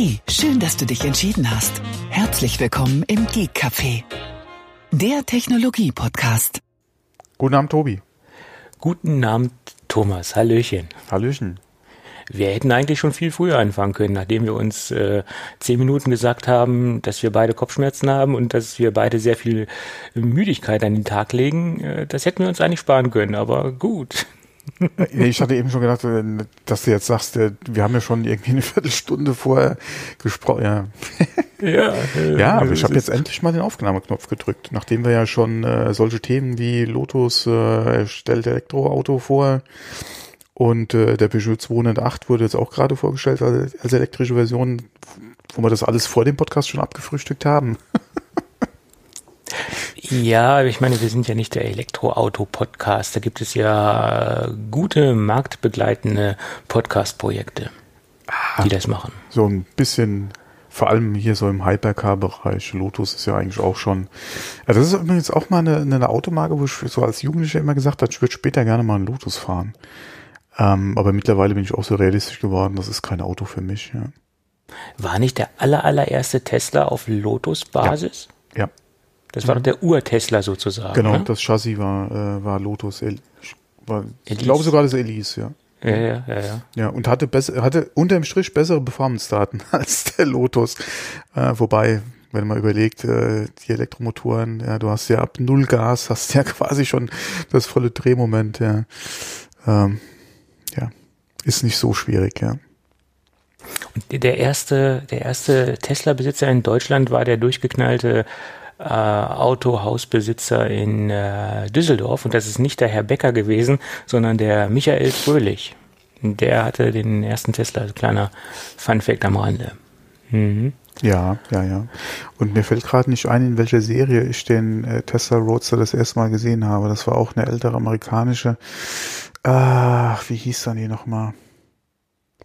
Hey, schön, dass du dich entschieden hast. Herzlich willkommen im Geek Café, der Technologie-Podcast. Guten Abend, Tobi. Guten Abend, Thomas. Hallöchen. Hallöchen. Wir hätten eigentlich schon viel früher anfangen können, nachdem wir uns äh, zehn Minuten gesagt haben, dass wir beide Kopfschmerzen haben und dass wir beide sehr viel Müdigkeit an den Tag legen. Äh, das hätten wir uns eigentlich sparen können, aber gut. Ich hatte eben schon gedacht, äh, dass du jetzt sagst, äh, wir haben ja schon irgendwie eine Viertelstunde vorher gesprochen. Ja, ja, äh, ja aber ich habe jetzt endlich mal den Aufnahmeknopf gedrückt, nachdem wir ja schon äh, solche Themen wie Lotus äh, stellt Elektroauto vor und äh, der Peugeot 208 wurde jetzt auch gerade vorgestellt als, als elektrische Version, wo wir das alles vor dem Podcast schon abgefrühstückt haben. Ja, ich meine, wir sind ja nicht der Elektroauto-Podcast. Da gibt es ja gute marktbegleitende Podcast-Projekte, ah, die das machen. So ein bisschen, vor allem hier so im Hypercar-Bereich. Lotus ist ja eigentlich auch schon. Ja, das ist übrigens auch mal eine, eine Automarke, wo ich so als Jugendlicher immer gesagt habe, ich würde später gerne mal einen Lotus fahren. Ähm, aber mittlerweile bin ich auch so realistisch geworden, das ist kein Auto für mich. Ja. War nicht der aller, allererste Tesla auf Lotus-Basis? Ja. ja. Das war doch der Ur-Tesla sozusagen. Genau, ne? das Chassis war, äh, war Lotus. El war, ich glaube sogar das Elise, ja. Ja, ja, ja, ja. Ja, und hatte, besser, hatte unterm Strich bessere Performance-Daten als der Lotus. Äh, wobei, wenn man überlegt, äh, die Elektromotoren, ja, du hast ja ab null Gas, hast ja quasi schon das volle Drehmoment, ja. Ähm, ja, ist nicht so schwierig, ja. Und der erste, der erste Tesla-Besitzer in Deutschland war der durchgeknallte äh, Autohausbesitzer in äh, Düsseldorf. Und das ist nicht der Herr Becker gewesen, sondern der Michael Fröhlich. Der hatte den ersten Tesla, also kleiner Funfact am Rande. Mhm. Ja, ja, ja. Und mir fällt gerade nicht ein, in welcher Serie ich den äh, Tesla Roadster das erste Mal gesehen habe. Das war auch eine ältere amerikanische Ach, wie hieß dann die nochmal?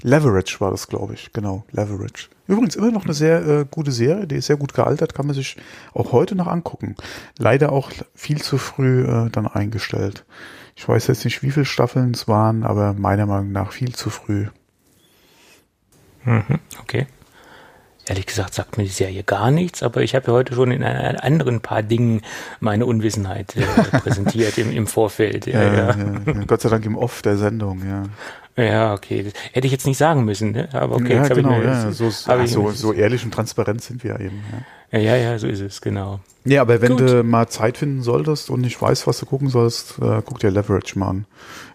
Leverage war das, glaube ich. Genau, Leverage. Übrigens immer noch eine sehr äh, gute Serie, die ist sehr gut gealtert, kann man sich auch heute noch angucken. Leider auch viel zu früh äh, dann eingestellt. Ich weiß jetzt nicht, wie viele Staffeln es waren, aber meiner Meinung nach viel zu früh. Mhm, okay. Ehrlich gesagt sagt mir die Serie gar nichts, aber ich habe ja heute schon in anderen paar Dingen meine Unwissenheit äh, präsentiert im, im Vorfeld. Ja, ja, ja. ja, Gott sei Dank im Off der Sendung, ja. Ja, okay. Hätte ich jetzt nicht sagen müssen, ne? aber okay. Ja, jetzt genau, ich mir, ja. So, ach, so, so ehrlich und transparent sind wir eben. Ja. ja, ja, so ist es, genau. Ja, aber wenn Gut. du mal Zeit finden solltest und nicht weißt, was du gucken sollst, äh, guck dir Leverage mal an.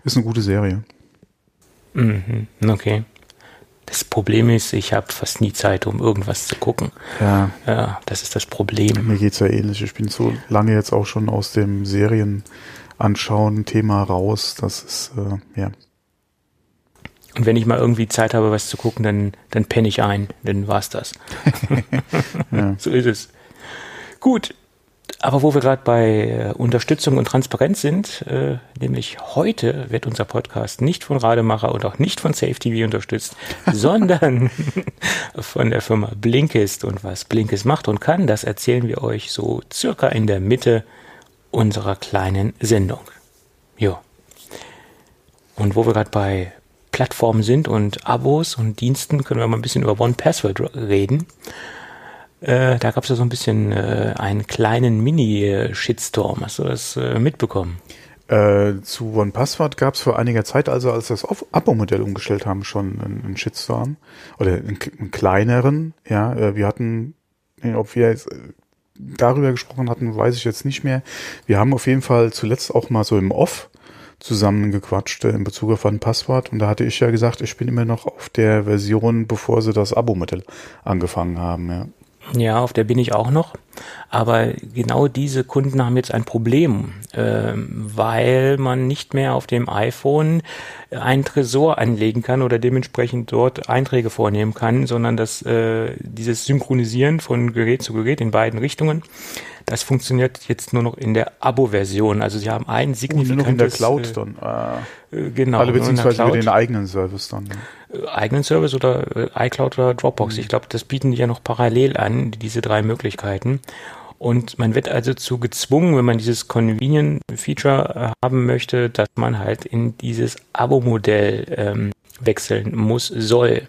Ist eine gute Serie. Mhm, okay. Das Problem ist, ich habe fast nie Zeit, um irgendwas zu gucken. Ja. Ja, das ist das Problem. Mir geht's ja ähnlich. Ich bin so lange jetzt auch schon aus dem Serien anschauen Thema raus. Das ist, äh, ja. Und wenn ich mal irgendwie Zeit habe, was zu gucken, dann, dann penne ich ein. Dann war's das. ja. So ist es. Gut, aber wo wir gerade bei äh, Unterstützung und Transparenz sind, äh, nämlich heute wird unser Podcast nicht von Rademacher und auch nicht von SafeTV unterstützt, sondern von der Firma Blinkist. Und was Blinkist macht und kann, das erzählen wir euch so circa in der Mitte unserer kleinen Sendung. Jo. Und wo wir gerade bei Plattformen sind und Abos und Diensten, können wir mal ein bisschen über One Password reden. Äh, da gab es ja so ein bisschen äh, einen kleinen Mini-Shitstorm. Hast du das äh, mitbekommen? Äh, zu OnePassword gab es vor einiger Zeit, also als das Abo-Modell umgestellt haben, schon einen, einen Shitstorm. Oder einen, einen kleineren, ja. Äh, wir hatten, ob wir jetzt äh, darüber gesprochen hatten, weiß ich jetzt nicht mehr. Wir haben auf jeden Fall zuletzt auch mal so im Off zusammengequatscht in Bezug auf ein Passwort. Und da hatte ich ja gesagt, ich bin immer noch auf der Version, bevor sie das Abo-Modell angefangen haben, ja. Ja, auf der bin ich auch noch. Aber genau diese Kunden haben jetzt ein Problem, äh, weil man nicht mehr auf dem iPhone einen Tresor anlegen kann oder dementsprechend dort Einträge vornehmen kann, sondern dass äh, dieses Synchronisieren von Gerät zu Gerät in beiden Richtungen das funktioniert jetzt nur noch in der Abo-Version. Also sie haben ein signifikantes... Oh, nur noch in der Cloud äh, dann. Ah. Äh, genau. Also beziehungsweise über den eigenen Service dann. Äh, eigenen Service oder äh, iCloud oder Dropbox. Mhm. Ich glaube, das bieten die ja noch parallel an, diese drei Möglichkeiten. Und man wird also zu gezwungen, wenn man dieses Convenient-Feature haben möchte, dass man halt in dieses Abo-Modell ähm, wechseln muss, soll.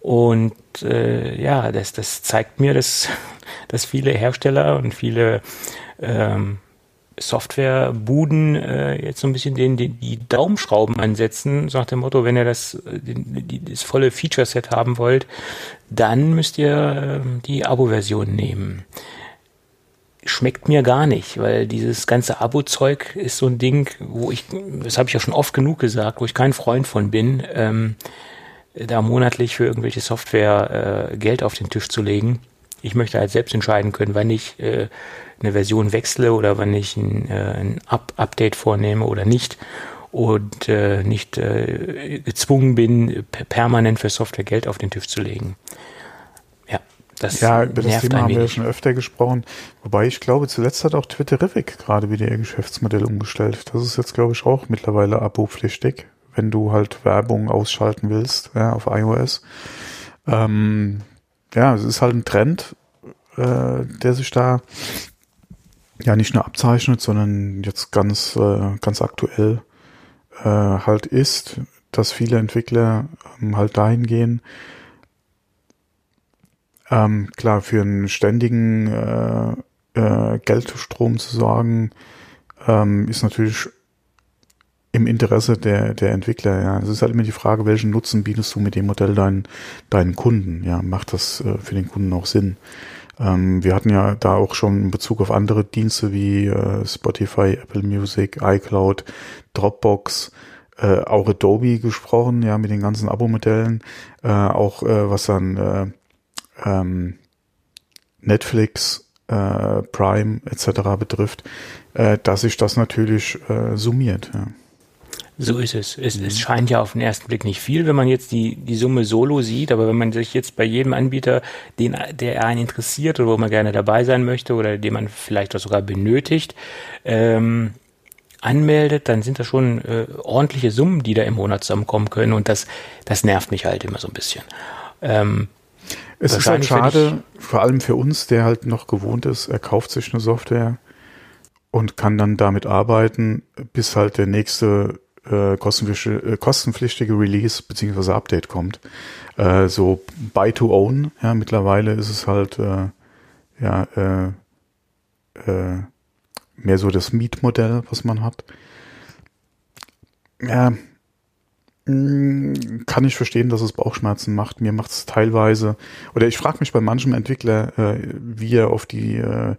Und äh, ja, das, das zeigt mir, dass, dass viele Hersteller und viele ähm, Softwarebuden äh, jetzt so ein bisschen den, den, die Daumenschrauben ansetzen, so nach dem Motto, wenn ihr das, den, die, das volle Feature-Set haben wollt, dann müsst ihr äh, die Abo-Version nehmen. Schmeckt mir gar nicht, weil dieses ganze Abo-Zeug ist so ein Ding, wo ich, das habe ich ja schon oft genug gesagt, wo ich kein Freund von bin, ähm, da monatlich für irgendwelche Software äh, Geld auf den Tisch zu legen. Ich möchte halt selbst entscheiden können, wann ich äh, eine Version wechsle oder wann ich ein, äh, ein Up Update vornehme oder nicht und äh, nicht äh, gezwungen bin, permanent für Software Geld auf den Tisch zu legen. Ja, das Ja, über das Thema haben wir ja schon öfter gesprochen. Wobei ich glaube, zuletzt hat auch Twitterific gerade wieder ihr Geschäftsmodell umgestellt. Das ist jetzt, glaube ich, auch mittlerweile abo-pflichtig, wenn du halt Werbung ausschalten willst ja, auf iOS. Ähm, ja, es ist halt ein Trend, äh, der sich da ja nicht nur abzeichnet, sondern jetzt ganz, äh, ganz aktuell äh, halt ist, dass viele Entwickler ähm, halt dahin gehen, ähm, klar, für einen ständigen äh, äh, Geldstrom zu sorgen, ähm, ist natürlich im Interesse der, der Entwickler, ja. Es ist halt immer die Frage, welchen Nutzen bietest du mit dem Modell deinen, deinen Kunden, ja. Macht das äh, für den Kunden auch Sinn? Ähm, wir hatten ja da auch schon in Bezug auf andere Dienste wie äh, Spotify, Apple Music, iCloud, Dropbox, äh, auch Adobe gesprochen, ja, mit den ganzen Abo-Modellen, äh, auch äh, was dann äh, ähm, Netflix, äh, Prime etc. betrifft, äh, dass sich das natürlich äh, summiert. Ja. So ist es. Es, mhm. es scheint ja auf den ersten Blick nicht viel, wenn man jetzt die, die Summe solo sieht, aber wenn man sich jetzt bei jedem Anbieter, den, der einen interessiert oder wo man gerne dabei sein möchte oder den man vielleicht auch sogar benötigt, ähm, anmeldet, dann sind das schon äh, ordentliche Summen, die da im Monat zusammenkommen können und das, das nervt mich halt immer so ein bisschen. Ähm, es ist halt schade, vor allem für uns, der halt noch gewohnt ist, er kauft sich eine Software und kann dann damit arbeiten, bis halt der nächste äh, kostenpflichtige, äh, kostenpflichtige Release beziehungsweise Update kommt. Äh, so Buy to Own, ja, mittlerweile ist es halt äh, ja äh, äh, mehr so das Mietmodell, was man hat. Ja, kann ich verstehen, dass es Bauchschmerzen macht. Mir macht es teilweise, oder ich frage mich bei manchem Entwickler, äh, wie er auf die äh,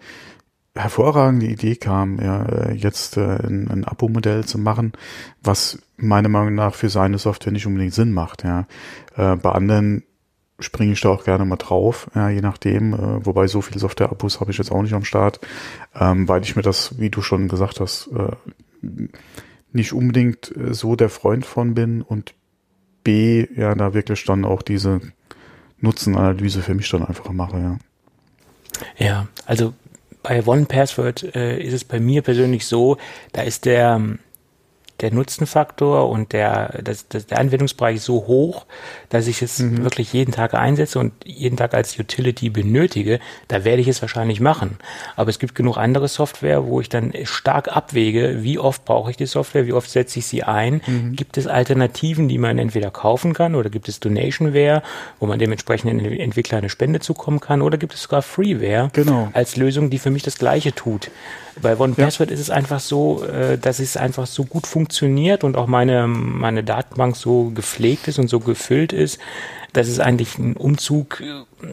hervorragende Idee kam, ja, äh, jetzt äh, ein, ein Abo-Modell zu machen, was meiner Meinung nach für seine Software nicht unbedingt Sinn macht. Ja. Äh, bei anderen springe ich da auch gerne mal drauf, ja, je nachdem. Äh, wobei so viele Software-Abos habe ich jetzt auch nicht am Start, ähm, weil ich mir das, wie du schon gesagt hast, äh, nicht unbedingt äh, so der Freund von bin und B, ja, da wirklich dann auch diese Nutzenanalyse für mich dann einfach mache, ja. Ja, also bei One Password äh, ist es bei mir persönlich so, da ist der der Nutzenfaktor und der, das, das, der Anwendungsbereich so hoch, dass ich es mhm. wirklich jeden Tag einsetze und jeden Tag als Utility benötige, da werde ich es wahrscheinlich machen. Aber es gibt genug andere Software, wo ich dann stark abwäge, wie oft brauche ich die Software, wie oft setze ich sie ein. Mhm. Gibt es Alternativen, die man entweder kaufen kann oder gibt es Donationware, wo man dementsprechend den Entwickler eine Spende zukommen kann oder gibt es sogar Freeware genau. als Lösung, die für mich das Gleiche tut. Bei One ja. Password ist es einfach so, äh, dass es einfach so gut funktioniert und auch meine, meine Datenbank so gepflegt ist und so gefüllt ist, dass es eigentlich ein Umzug, äh,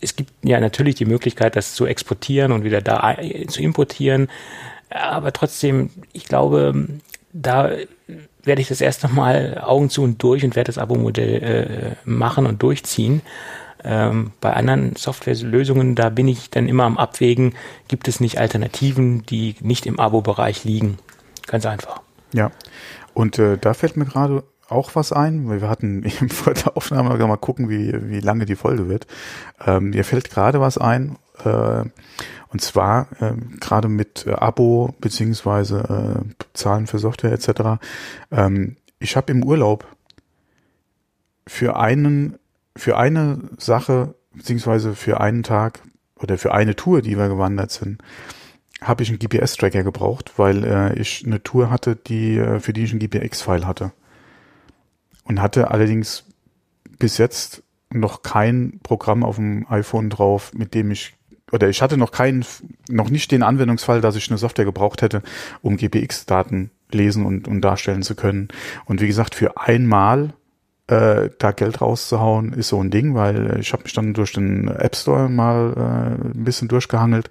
es gibt ja natürlich die Möglichkeit, das zu exportieren und wieder da zu importieren, aber trotzdem, ich glaube, da werde ich das erst nochmal Augen zu und durch und werde das Abo-Modell äh, machen und durchziehen. Ähm, bei anderen Softwarelösungen, da bin ich dann immer am Abwägen, gibt es nicht Alternativen, die nicht im Abo-Bereich liegen. Ganz einfach. Ja, und äh, da fällt mir gerade auch was ein, weil wir hatten eben vor der Aufnahme mal gucken, wie, wie lange die Folge wird. Ähm, mir fällt gerade was ein, äh, und zwar äh, gerade mit äh, Abo beziehungsweise äh, Zahlen für Software etc. Ähm, ich habe im Urlaub für einen für eine Sache, beziehungsweise für einen Tag oder für eine Tour, die wir gewandert sind, habe ich einen GPS-Tracker gebraucht, weil äh, ich eine Tour hatte, die äh, für die ich einen GPX-File hatte. Und hatte allerdings bis jetzt noch kein Programm auf dem iPhone drauf, mit dem ich oder ich hatte noch keinen, noch nicht den Anwendungsfall, dass ich eine Software gebraucht hätte, um GPX-Daten lesen und, und darstellen zu können. Und wie gesagt, für einmal äh, da Geld rauszuhauen, ist so ein Ding, weil ich habe mich dann durch den App Store mal äh, ein bisschen durchgehangelt,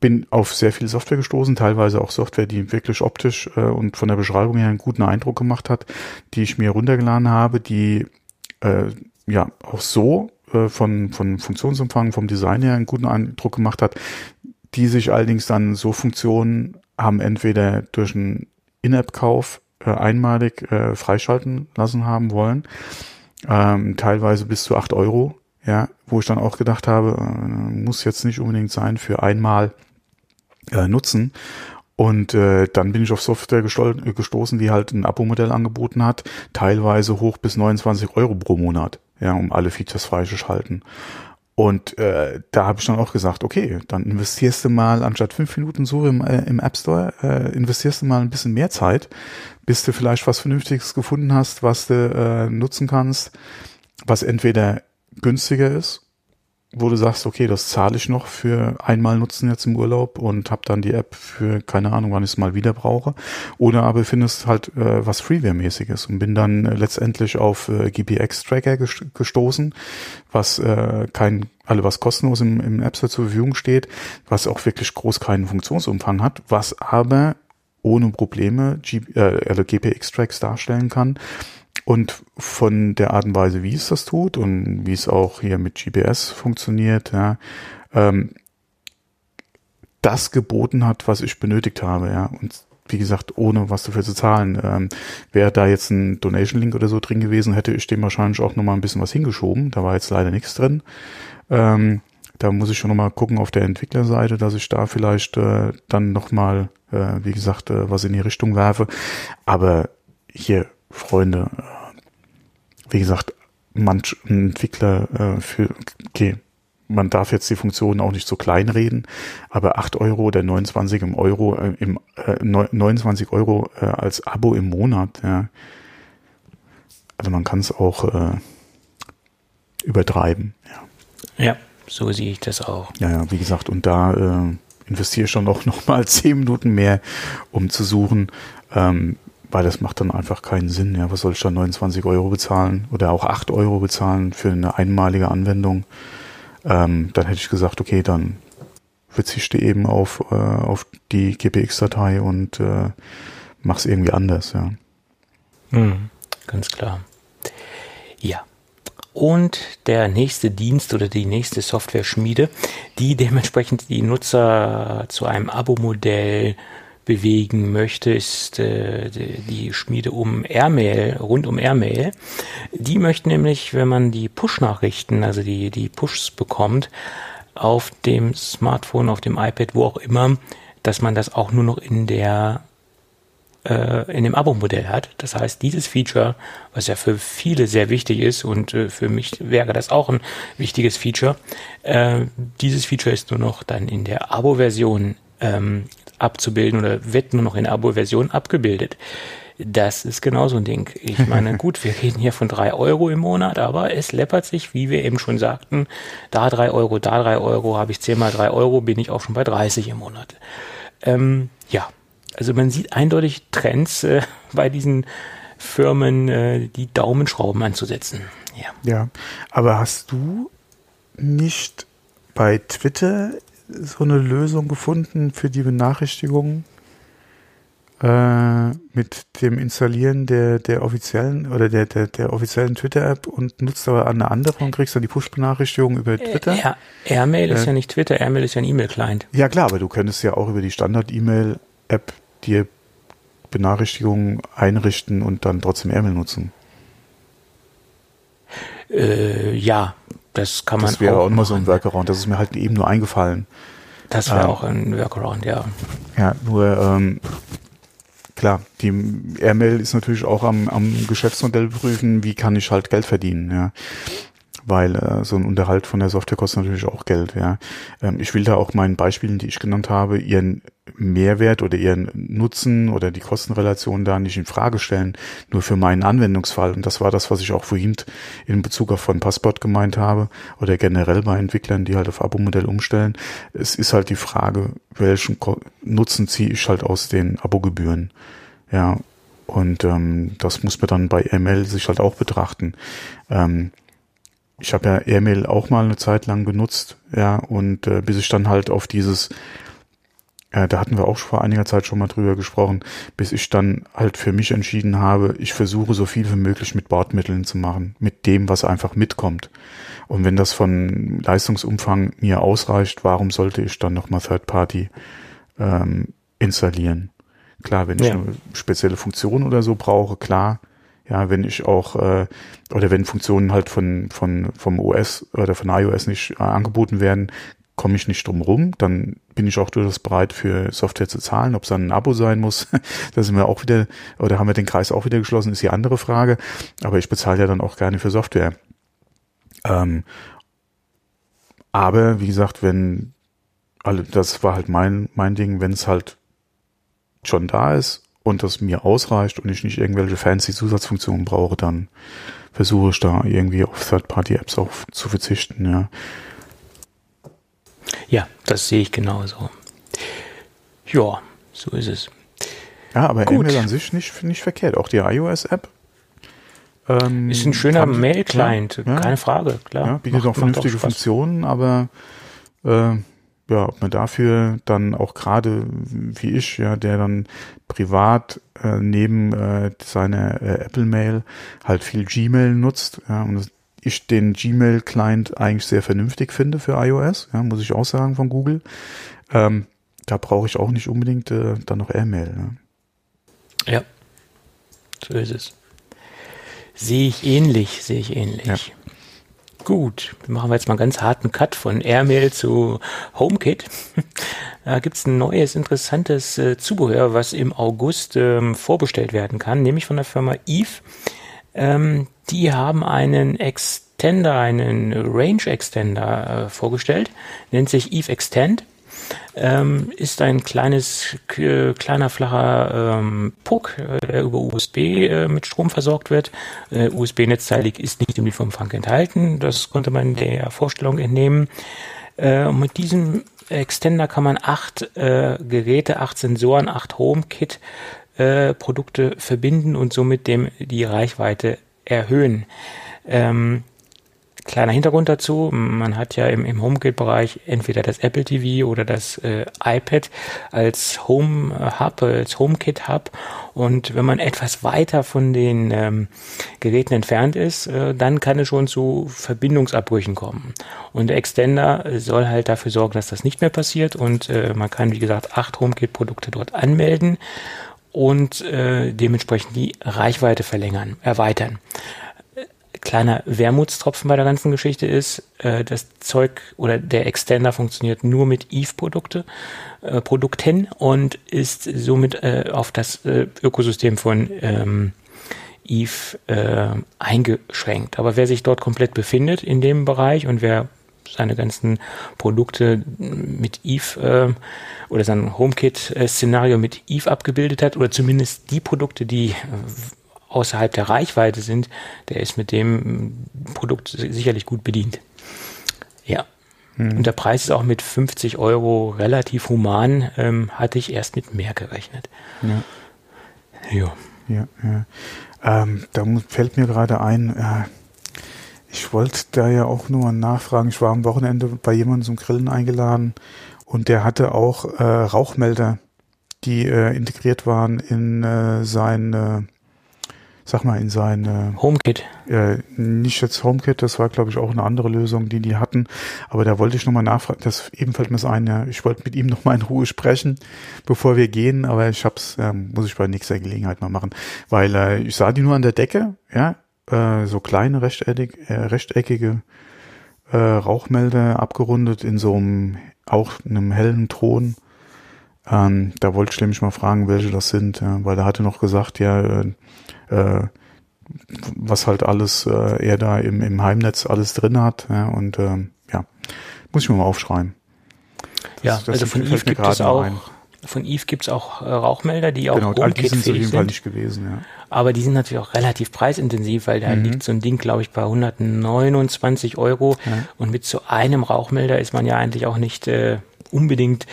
bin auf sehr viel Software gestoßen, teilweise auch Software, die wirklich optisch äh, und von der Beschreibung her einen guten Eindruck gemacht hat, die ich mir runtergeladen habe, die äh, ja auch so äh, von, von Funktionsumfang, vom Design her einen guten Eindruck gemacht hat, die sich allerdings dann so Funktionen haben entweder durch einen In-App-Kauf äh, einmalig äh, freischalten lassen haben wollen. Ähm, teilweise bis zu acht Euro, ja, wo ich dann auch gedacht habe, äh, muss jetzt nicht unbedingt sein für einmal äh, nutzen. Und äh, dann bin ich auf Software gestoßen, die halt ein Abo-Modell angeboten hat, teilweise hoch bis 29 Euro pro Monat, ja, um alle Features freizuschalten. Und äh, da habe ich dann auch gesagt, okay, dann investierst du mal anstatt fünf Minuten so im, äh, im App Store, äh, investierst du mal ein bisschen mehr Zeit, bis du vielleicht was Vernünftiges gefunden hast, was du äh, nutzen kannst, was entweder günstiger ist wo du sagst, okay, das zahle ich noch für einmal nutzen jetzt im Urlaub und habe dann die App für keine Ahnung, wann ich es mal wieder brauche. Oder aber findest halt äh, was Freeware-mäßiges und bin dann äh, letztendlich auf äh, GPX-Tracker gestoßen, was äh, kein, alle was kostenlos im, im App Store zur Verfügung steht, was auch wirklich groß keinen Funktionsumfang hat, was aber ohne Probleme G, äh, also GPX-Tracks darstellen kann und von der Art und Weise, wie es das tut und wie es auch hier mit GPS funktioniert, ja, ähm, das geboten hat, was ich benötigt habe, ja. Und wie gesagt, ohne was dafür zu zahlen. Ähm, Wäre da jetzt ein Donation-Link oder so drin gewesen, hätte ich dem wahrscheinlich auch nochmal ein bisschen was hingeschoben. Da war jetzt leider nichts drin. Ähm, da muss ich schon nochmal gucken auf der Entwicklerseite, dass ich da vielleicht äh, dann nochmal, äh, wie gesagt, äh, was in die Richtung werfe. Aber hier Freunde, wie gesagt, manch Entwickler äh, für, okay, man darf jetzt die Funktionen auch nicht so klein reden, aber 8 Euro oder 29 im Euro, äh, im, äh, 29 Euro äh, als Abo im Monat, ja. Also man kann es auch äh, übertreiben, ja. Ja, so sehe ich das auch. Ja, ja, wie gesagt, und da äh, investiere ich dann auch nochmal 10 Minuten mehr, um zu suchen, ähm, weil das macht dann einfach keinen Sinn. Ja, was soll ich dann 29 Euro bezahlen oder auch 8 Euro bezahlen für eine einmalige Anwendung? Ähm, dann hätte ich gesagt, okay, dann verzichte eben auf, äh, auf die GPX-Datei und äh, mach's irgendwie anders, ja. Hm, ganz klar. Ja. Und der nächste Dienst oder die nächste Software-Schmiede, die dementsprechend die Nutzer zu einem Abo-Modell bewegen möchte, ist äh, die Schmiede um Airmail, rund um Airmail. Die möchten nämlich, wenn man die Push-Nachrichten, also die, die Pushs bekommt, auf dem Smartphone, auf dem iPad, wo auch immer, dass man das auch nur noch in der äh, in dem Abo-Modell hat. Das heißt, dieses Feature, was ja für viele sehr wichtig ist und äh, für mich wäre das auch ein wichtiges Feature, äh, dieses Feature ist nur noch dann in der Abo-Version ähm, abzubilden oder wird nur noch in Abo-Version abgebildet. Das ist genauso ein Ding. Ich meine, gut, wir reden hier von drei Euro im Monat, aber es läppert sich, wie wir eben schon sagten, da drei Euro, da drei Euro, habe ich zehnmal drei Euro, bin ich auch schon bei 30 im Monat. Ähm, ja, also man sieht eindeutig Trends äh, bei diesen Firmen, äh, die Daumenschrauben anzusetzen. Ja. ja, aber hast du nicht bei Twitter so eine Lösung gefunden für die Benachrichtigungen äh, mit dem Installieren der, der offiziellen oder der, der, der offiziellen Twitter-App und nutzt aber eine andere und kriegst dann die Push-Benachrichtigung über äh, Twitter. Ja, Airmail äh, ist ja nicht Twitter, Airmail ist ja ein E-Mail-Client. Ja klar, aber du könntest ja auch über die Standard-E-Mail-App dir Benachrichtigungen einrichten und dann trotzdem Airmail nutzen. Äh, ja, das kann man Das wäre auch, auch immer so ein Workaround. Das ist mir halt eben nur eingefallen. Das wäre ähm, auch ein Workaround, ja. Ja, nur ähm, klar, die Airmail ist natürlich auch am, am Geschäftsmodell prüfen, wie kann ich halt Geld verdienen, ja. Weil äh, so ein Unterhalt von der Software kostet natürlich auch Geld. Ja, ähm, ich will da auch meinen Beispielen, die ich genannt habe, ihren Mehrwert oder ihren Nutzen oder die Kostenrelation da nicht in Frage stellen, nur für meinen Anwendungsfall. Und das war das, was ich auch vorhin in Bezug auf von Passport gemeint habe oder generell bei Entwicklern, die halt auf Abo-Modell umstellen. Es ist halt die Frage, welchen Nutzen ziehe ich halt aus den Abogebühren. Ja, und ähm, das muss man dann bei ML sich halt auch betrachten. Ähm, ich habe ja Airmail auch mal eine Zeit lang genutzt, ja, und äh, bis ich dann halt auf dieses, äh, da hatten wir auch vor einiger Zeit schon mal drüber gesprochen, bis ich dann halt für mich entschieden habe, ich versuche so viel wie möglich mit Bordmitteln zu machen, mit dem, was einfach mitkommt. Und wenn das von Leistungsumfang mir ausreicht, warum sollte ich dann nochmal Third Party ähm, installieren? Klar, wenn ich ja. eine spezielle Funktion oder so brauche, klar, ja, wenn ich auch äh, oder wenn Funktionen halt von von vom OS oder von iOS nicht äh, angeboten werden, komme ich nicht drum rum, dann bin ich auch durchaus bereit für Software zu zahlen, ob es dann ein Abo sein muss, da sind wir auch wieder oder haben wir den Kreis auch wieder geschlossen, ist die andere Frage, aber ich bezahle ja dann auch gerne für Software. Ähm, aber wie gesagt, wenn also das war halt mein mein Ding, wenn es halt schon da ist und das mir ausreicht und ich nicht irgendwelche fancy Zusatzfunktionen brauche, dann versuche ich da irgendwie auf Third-Party-Apps auch zu verzichten, ja. Ja, das sehe ich genauso. Ja, so ist es. Ja, aber Gut. E-Mail an sich nicht, nicht verkehrt. Auch die iOS-App. Ähm, ist ein schöner Mail-Client, ja, keine Frage, klar. Ja, bietet auch vernünftige auch Funktionen, aber äh, ja, ob man dafür dann auch gerade wie ich, ja, der dann privat äh, neben äh, seiner äh, Apple Mail halt viel Gmail nutzt, ja, und ich den Gmail Client eigentlich sehr vernünftig finde für iOS, ja, muss ich auch sagen von Google. Ähm, da brauche ich auch nicht unbedingt äh, dann noch AirMail. Ne? Ja, so ist es. Sehe ich ähnlich, sehe ich ähnlich. Ja. Gut, machen wir jetzt mal einen ganz harten Cut von Airmail zu HomeKit. Da gibt's ein neues, interessantes äh, Zubehör, was im August ähm, vorbestellt werden kann, nämlich von der Firma Eve. Ähm, die haben einen Extender, einen Range Extender äh, vorgestellt, nennt sich Eve Extend ähm, ist ein kleines, äh, kleiner, flacher ähm, Puck, äh, der über USB äh, mit Strom versorgt wird. Äh, USB-netzteilig ist nicht im Lieferumfang enthalten. Das konnte man der Vorstellung entnehmen. Äh, und mit diesem Extender kann man acht äh, Geräte, acht Sensoren, acht HomeKit äh, Produkte verbinden und somit dem die Reichweite erhöhen. Ähm, Kleiner Hintergrund dazu, man hat ja im, im HomeKit-Bereich entweder das Apple TV oder das äh, iPad als Home äh, Hub, als HomeKit Hub. Und wenn man etwas weiter von den ähm, Geräten entfernt ist, äh, dann kann es schon zu Verbindungsabbrüchen kommen. Und der Extender soll halt dafür sorgen, dass das nicht mehr passiert. Und äh, man kann, wie gesagt, acht HomeKit-Produkte dort anmelden und äh, dementsprechend die Reichweite verlängern, erweitern kleiner Wermutstropfen bei der ganzen Geschichte ist, äh, das Zeug oder der Extender funktioniert nur mit Eve-Produkte, äh, Produkten und ist somit äh, auf das äh, Ökosystem von ähm, Eve äh, eingeschränkt. Aber wer sich dort komplett befindet in dem Bereich und wer seine ganzen Produkte mit Eve äh, oder sein HomeKit-Szenario mit Eve abgebildet hat oder zumindest die Produkte, die außerhalb der Reichweite sind, der ist mit dem Produkt sicherlich gut bedient. Ja. Hm. Und der Preis ist auch mit 50 Euro relativ human, ähm, hatte ich erst mit mehr gerechnet. Ja. Ja, ja. ja. Ähm, da fällt mir gerade ein, äh, ich wollte da ja auch nur nachfragen, ich war am Wochenende bei jemandem zum Grillen eingeladen und der hatte auch äh, Rauchmelder, die äh, integriert waren in äh, sein sag mal, in sein äh, HomeKit. Äh, nicht jetzt HomeKit, das war, glaube ich, auch eine andere Lösung, die die hatten. Aber da wollte ich nochmal nachfragen, das eben fällt mir so ein, ja, ich wollte mit ihm nochmal in Ruhe sprechen, bevor wir gehen, aber ich hab's, äh, muss ich bei nächster Gelegenheit mal machen. Weil äh, ich sah die nur an der Decke, ja, äh, so kleine rechteckig, äh, rechteckige äh, Rauchmelder abgerundet in so einem auch einem hellen Ton. Ähm, da wollte ich nämlich mal fragen, welche das sind, ja, weil er hatte noch gesagt, ja, äh, äh, was halt alles äh, er da im, im Heimnetz alles drin hat. Ja, und ähm, ja, muss ich mir mal aufschreiben. Das, ja, das also von Eve gibt es auch. Ein. Von Eve gibt es auch äh, Rauchmelder, die auch genau, die sind auf jeden. Fall nicht gewesen, ja. Aber die sind natürlich auch relativ preisintensiv, weil da mhm. liegt so ein Ding, glaube ich, bei 129 Euro. Ja. Und mit so einem Rauchmelder ist man ja eigentlich auch nicht äh, unbedingt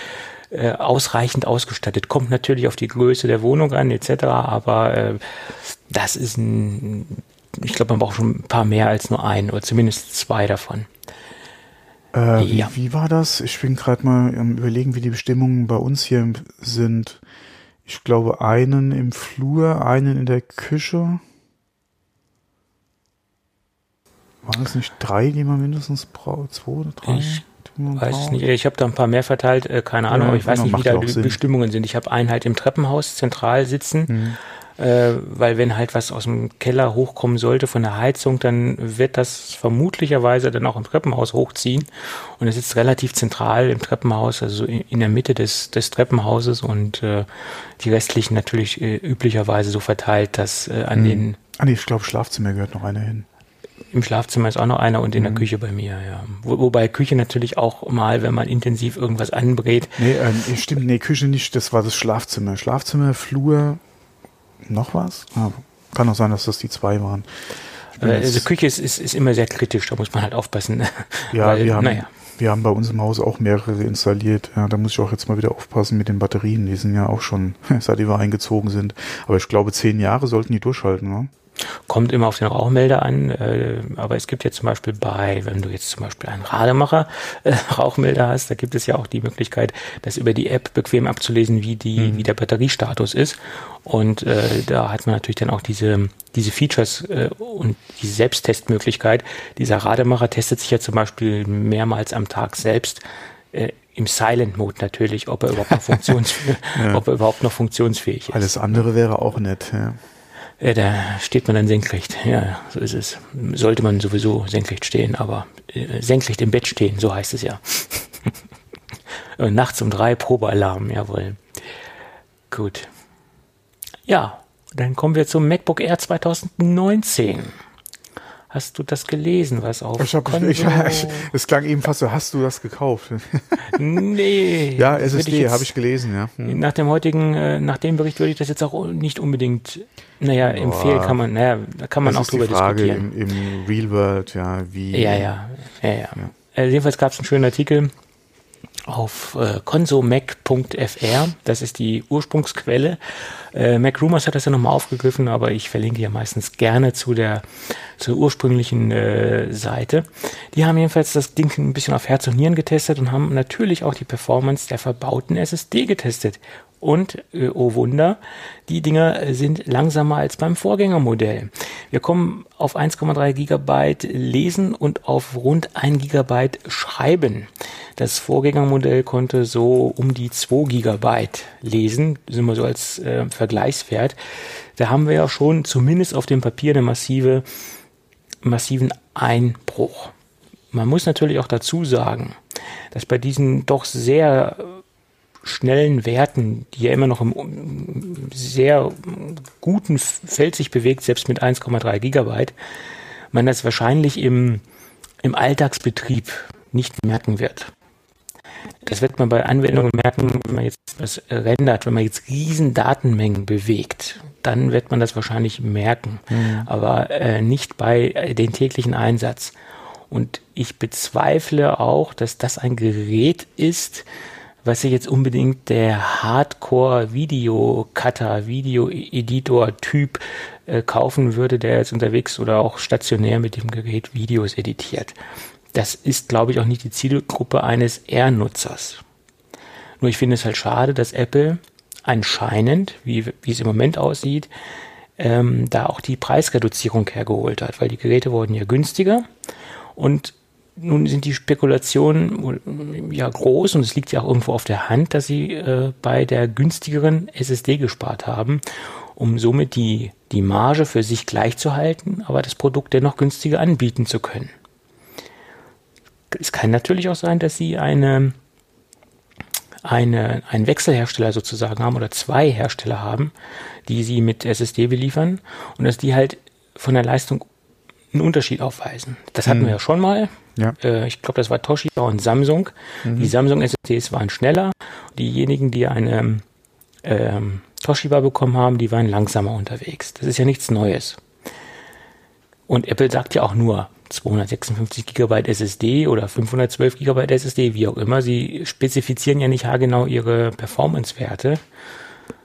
äh, ausreichend ausgestattet. Kommt natürlich auf die Größe der Wohnung an, etc. Aber äh, das ist ein, ich glaube, man braucht schon ein paar mehr als nur einen oder zumindest zwei davon. Äh, ja. wie, wie, war das? Ich bin gerade mal am überlegen, wie die Bestimmungen bei uns hier sind. Ich glaube, einen im Flur, einen in der Küche. Waren es nicht drei, die man mindestens braucht? Zwei oder drei? Ich weiß es nicht. Ich habe da ein paar mehr verteilt, äh, keine Ahnung, ja, aber ich weiß nicht, wie da die Bestimmungen sind. Ich habe einen halt im Treppenhaus zentral sitzen. Mhm äh, weil wenn halt was aus dem Keller hochkommen sollte von der Heizung, dann wird das vermutlicherweise dann auch im Treppenhaus hochziehen. Und es sitzt relativ zentral im Treppenhaus, also in, der Mitte des, des Treppenhauses und äh, die restlichen natürlich äh, üblicherweise so verteilt, dass äh, an hm. den. Ah nee, ich glaube, Schlafzimmer gehört noch einer hin. Im Schlafzimmer ist auch noch einer und in mhm. der Küche bei mir, ja. Wo, wobei Küche natürlich auch mal, wenn man intensiv irgendwas anbrät. Nee, äh, stimmt, nee, Küche nicht, das war das Schlafzimmer. Schlafzimmer, Flur, noch was? Ah, kann auch sein, dass das die zwei waren. Also Küche ist, ist, ist immer sehr kritisch, da muss man halt aufpassen. Ja, Weil, wir, haben, naja. wir haben bei uns im Haus auch mehrere installiert. Ja, da muss ich auch jetzt mal wieder aufpassen mit den Batterien. Die sind ja auch schon, seit wir eingezogen sind. Aber ich glaube, zehn Jahre sollten die durchhalten. Ne? Kommt immer auf den Rauchmelder an, äh, aber es gibt jetzt zum Beispiel bei, wenn du jetzt zum Beispiel einen Rademacher äh, Rauchmelder hast, da gibt es ja auch die Möglichkeit, das über die App bequem abzulesen, wie die, mhm. wie der Batteriestatus ist. Und äh, da hat man natürlich dann auch diese, diese Features äh, und die Selbsttestmöglichkeit. Dieser Rademacher testet sich ja zum Beispiel mehrmals am Tag selbst. Äh, im Silent Mode natürlich, ob er überhaupt noch, funktionsfähig, ja. ob er überhaupt noch funktionsfähig ist. Alles andere wäre auch nett, ja. Ja, da steht man dann senkrecht. Ja, so ist es. Sollte man sowieso senkrecht stehen, aber äh, senkrecht im Bett stehen, so heißt es ja. Nachts um drei Probealarm, jawohl. Gut. Ja, dann kommen wir zum MacBook Air 2019. Hast du das gelesen, was auf ich hab, ich, ich, Es klang eben fast so, hast du das gekauft? nee. ja, SSD habe ich gelesen, ja. Hm. Nach dem heutigen, äh, nach dem Bericht würde ich das jetzt auch nicht unbedingt, naja, Boah. empfehlen kann man, naja, da kann man das auch drüber Frage diskutieren. Im, Im Real World, ja, wie. Ja, ja, ja, ja. ja. Äh, jedenfalls gab es einen schönen Artikel auf äh, consomac.fr. Das ist die Ursprungsquelle. Äh, Mac Rumors hat das ja nochmal aufgegriffen, aber ich verlinke ja meistens gerne zu der zur ursprünglichen äh, Seite. Die haben jedenfalls das Ding ein bisschen auf Herz und Nieren getestet und haben natürlich auch die Performance der verbauten SSD getestet. Und, äh, oh Wunder, die Dinger sind langsamer als beim Vorgängermodell. Wir kommen auf 1,3 Gigabyte lesen und auf rund 1 Gigabyte schreiben. Das Vorgängermodell konnte so um die 2 Gigabyte lesen, sind wir so als äh, Vergleichswert. Da haben wir ja schon zumindest auf dem Papier eine massive, massiven Einbruch. Man muss natürlich auch dazu sagen, dass bei diesen doch sehr schnellen Werten, die ja immer noch im sehr guten Feld sich bewegt, selbst mit 1,3 Gigabyte, man das wahrscheinlich im, im Alltagsbetrieb nicht merken wird. Das wird man bei Anwendungen merken, wenn man jetzt was rendert, wenn man jetzt riesen Datenmengen bewegt, dann wird man das wahrscheinlich merken, mhm. aber äh, nicht bei äh, den täglichen Einsatz. Und ich bezweifle auch, dass das ein Gerät ist, was sich jetzt unbedingt der Hardcore-Video-Cutter, Video-Editor-Typ äh, kaufen würde, der jetzt unterwegs oder auch stationär mit dem Gerät Videos editiert. Das ist, glaube ich, auch nicht die Zielgruppe eines R-Nutzers. Nur ich finde es halt schade, dass Apple anscheinend, wie, wie es im Moment aussieht, ähm, da auch die Preisreduzierung hergeholt hat, weil die Geräte wurden ja günstiger und nun sind die Spekulationen ja groß und es liegt ja auch irgendwo auf der Hand, dass sie äh, bei der günstigeren SSD gespart haben, um somit die, die Marge für sich gleich zu halten, aber das Produkt dennoch günstiger anbieten zu können. Es kann natürlich auch sein, dass sie eine, eine, einen Wechselhersteller sozusagen haben oder zwei Hersteller haben, die sie mit SSD beliefern und dass die halt von der Leistung einen Unterschied aufweisen. Das hatten mhm. wir ja schon mal. Ja. Äh, ich glaube, das war Toshiba und Samsung. Mhm. Die Samsung SSDs waren schneller. Diejenigen, die eine ähm, Toshiba bekommen haben, die waren langsamer unterwegs. Das ist ja nichts Neues. Und Apple sagt ja auch nur 256 GB SSD oder 512 GB SSD, wie auch immer. Sie spezifizieren ja nicht haargenau ihre Performance-Werte.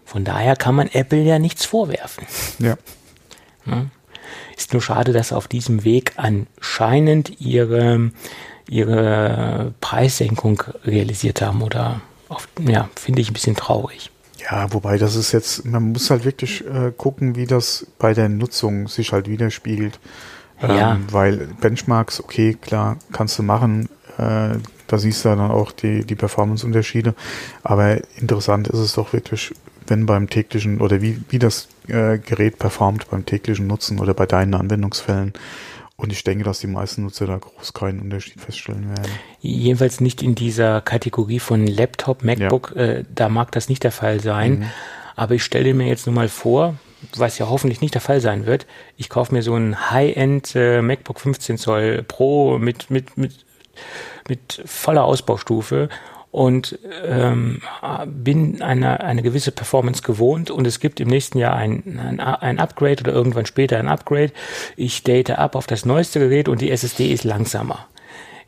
Von daher kann man Apple ja nichts vorwerfen. Ja. ja. Ist nur schade, dass auf diesem Weg anscheinend ihre, ihre Preissenkung realisiert haben oder auf, ja, finde ich ein bisschen traurig. Ja, wobei das ist jetzt, man muss halt wirklich äh, gucken, wie das bei der Nutzung sich halt widerspiegelt. Ähm, ja. Weil Benchmarks, okay, klar, kannst du machen. Äh, da siehst du dann auch die, die Performance-Unterschiede. Aber interessant ist es doch wirklich, wenn beim täglichen oder wie, wie das äh, Gerät performt beim täglichen Nutzen oder bei deinen Anwendungsfällen. Und ich denke, dass die meisten Nutzer da groß keinen Unterschied feststellen werden. Jedenfalls nicht in dieser Kategorie von Laptop, MacBook, ja. äh, da mag das nicht der Fall sein. Mhm. Aber ich stelle mir jetzt nur mal vor, was ja hoffentlich nicht der Fall sein wird, ich kaufe mir so ein High-End äh, MacBook 15 Zoll Pro mit, mit, mit, mit voller Ausbaustufe und ähm, bin eine, eine gewisse Performance gewohnt und es gibt im nächsten Jahr ein, ein, ein Upgrade oder irgendwann später ein Upgrade. Ich date ab auf das neueste Gerät und die SSD ist langsamer.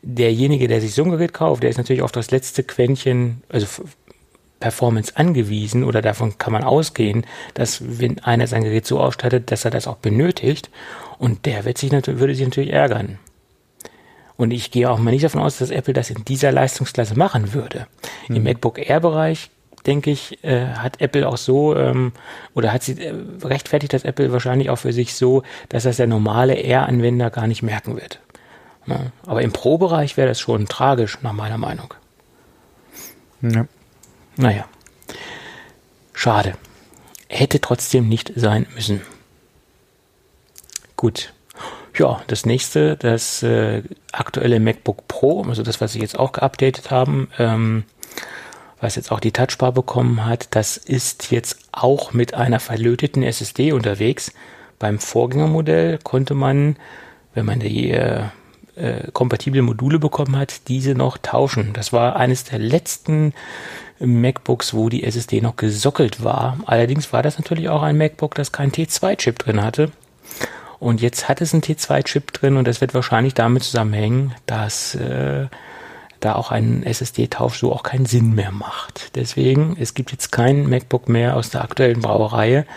Derjenige, der sich so ein Gerät kauft, der ist natürlich auf das letzte Quäntchen, also Performance angewiesen oder davon kann man ausgehen, dass wenn einer sein Gerät so ausstattet, dass er das auch benötigt und der wird sich natürlich, würde sich natürlich ärgern. Und ich gehe auch mal nicht davon aus, dass Apple das in dieser Leistungsklasse machen würde. Mhm. Im MacBook Air-Bereich, denke ich, äh, hat Apple auch so, ähm, oder hat sie äh, rechtfertigt das Apple wahrscheinlich auch für sich so, dass das der normale Air-Anwender gar nicht merken wird. Ja. Aber im Pro-Bereich wäre das schon tragisch, nach meiner Meinung. Ja. Naja. Schade. Hätte trotzdem nicht sein müssen. Gut. Ja, das nächste, das äh, aktuelle MacBook Pro, also das, was sie jetzt auch geupdatet haben, ähm, was jetzt auch die Touchbar bekommen hat, das ist jetzt auch mit einer verlöteten SSD unterwegs. Beim Vorgängermodell konnte man, wenn man die äh, äh, kompatible Module bekommen hat, diese noch tauschen. Das war eines der letzten MacBooks, wo die SSD noch gesockelt war. Allerdings war das natürlich auch ein MacBook, das keinen T2-Chip drin hatte. Und jetzt hat es einen T2-Chip drin und das wird wahrscheinlich damit zusammenhängen, dass äh, da auch ein SSD-Tausch so auch keinen Sinn mehr macht. Deswegen, es gibt jetzt kein MacBook mehr aus der aktuellen Brauerei,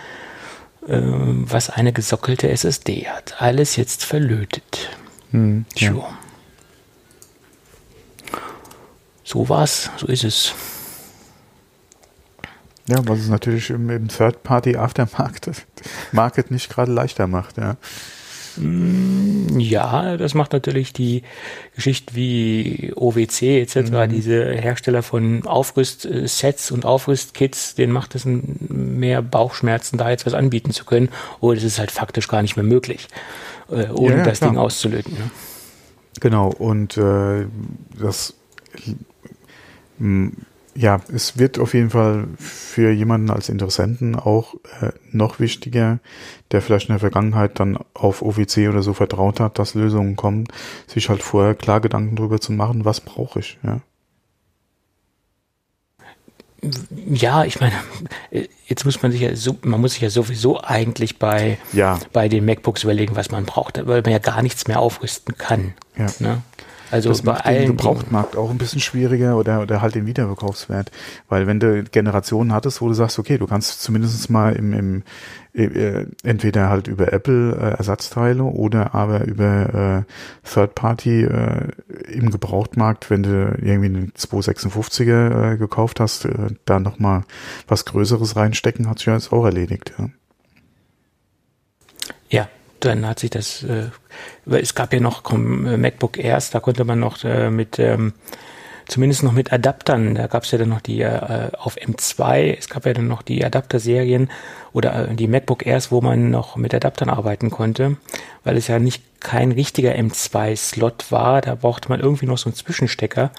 äh, was eine gesockelte SSD hat. Alles jetzt verlötet. Hm, ja. So war's, so ist es. Ja, was es natürlich im, im Third-Party-Aftermarket Market nicht gerade leichter macht, ja. Mm, ja, das macht natürlich die Geschichte wie OWC etc., mhm. diese Hersteller von Aufrüstsets und Aufrüstkits, denen macht es mehr Bauchschmerzen, da jetzt was anbieten zu können. Oder es ist halt faktisch gar nicht mehr möglich, äh, ohne ja, das klar. Ding auszulöten. Ne? Genau, und äh, das ja, es wird auf jeden Fall für jemanden als Interessenten auch äh, noch wichtiger, der vielleicht in der Vergangenheit dann auf OVC oder so vertraut hat, dass Lösungen kommen, sich halt vorher klar Gedanken darüber zu machen, was brauche ich, ja. Ja, ich meine, jetzt muss man sich ja so, man muss sich ja sowieso eigentlich bei, ja. bei den MacBooks überlegen, was man braucht, weil man ja gar nichts mehr aufrüsten kann. Ja. Ne? Also das bei macht den Gebrauchtmarkt auch ein bisschen schwieriger oder, oder halt den Wiederverkaufswert. Weil wenn du Generationen hattest, wo du sagst, okay, du kannst zumindest mal im, im äh, entweder halt über Apple äh, Ersatzteile oder aber über äh, Third Party äh, im Gebrauchtmarkt, wenn du irgendwie einen 256er äh, gekauft hast, äh, da nochmal was Größeres reinstecken, hat sich ja jetzt auch erledigt. Ja. Dann hat sich das, äh, es gab ja noch MacBook Airs, da konnte man noch äh, mit, ähm, zumindest noch mit Adaptern, da gab es ja dann noch die äh, auf M2, es gab ja dann noch die Adapterserien oder äh, die MacBook Airs, wo man noch mit Adaptern arbeiten konnte, weil es ja nicht kein richtiger M2-Slot war, da brauchte man irgendwie noch so einen Zwischenstecker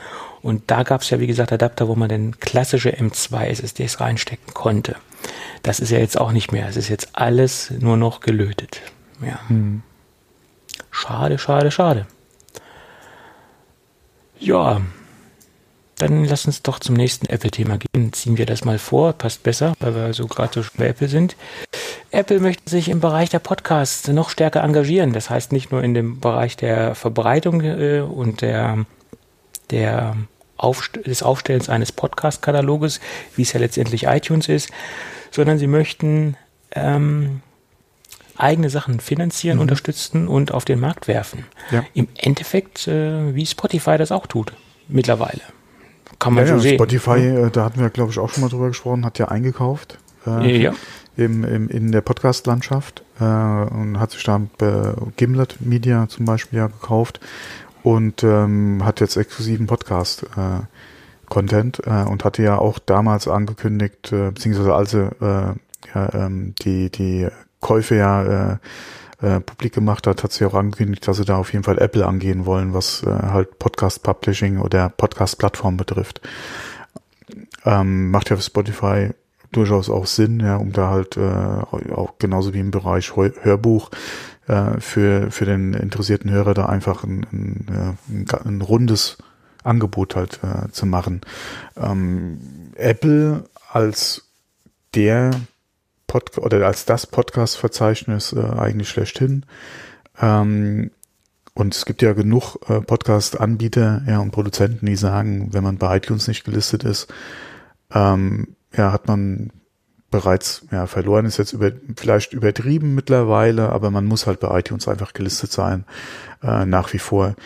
und da gab es ja wie gesagt Adapter, wo man dann klassische M2 SSDs reinstecken konnte. Das ist ja jetzt auch nicht mehr, es ist jetzt alles nur noch gelötet. Ja. Hm. Schade, schade, schade. Ja, dann lass uns doch zum nächsten Apple-Thema gehen. Ziehen wir das mal vor, passt besser, weil wir so gerade so bei Apple sind. Apple möchte sich im Bereich der Podcasts noch stärker engagieren. Das heißt nicht nur in dem Bereich der Verbreitung äh, und der, der Aufst des Aufstellens eines Podcast-Kataloges, wie es ja letztendlich iTunes ist, sondern sie möchten ähm, eigene Sachen finanzieren, mhm. unterstützen und auf den Markt werfen. Ja. Im Endeffekt, äh, wie Spotify das auch tut, mittlerweile. Kann man ja, so ja, sehen. Spotify, äh, da hatten wir, glaube ich, auch schon mal drüber gesprochen, hat ja eingekauft. Äh, ja. Im, im, in der Podcast-Landschaft äh, und hat sich da äh, Gimlet Media zum Beispiel ja gekauft und ähm, hat jetzt exklusiven Podcast Content äh, und hatte ja auch damals angekündigt, beziehungsweise als sie ja, ähm, die, die Käufe ja äh, äh, publik gemacht hat, hat sie auch angekündigt, dass sie da auf jeden Fall Apple angehen wollen, was äh, halt Podcast Publishing oder Podcast Plattform betrifft. Ähm, macht ja für Spotify durchaus auch Sinn, ja, um da halt äh, auch genauso wie im Bereich Hörbuch äh, für für den interessierten Hörer da einfach ein, ein, ein, ein rundes Angebot halt äh, zu machen. Ähm, Apple als der Pod oder als das Podcast-Verzeichnis äh, eigentlich schlechthin. Ähm, und es gibt ja genug äh, Podcast-Anbieter ja, und Produzenten, die sagen, wenn man bei iTunes nicht gelistet ist, ähm, ja, hat man bereits ja, verloren, ist jetzt über, vielleicht übertrieben mittlerweile, aber man muss halt bei iTunes einfach gelistet sein, äh, nach wie vor.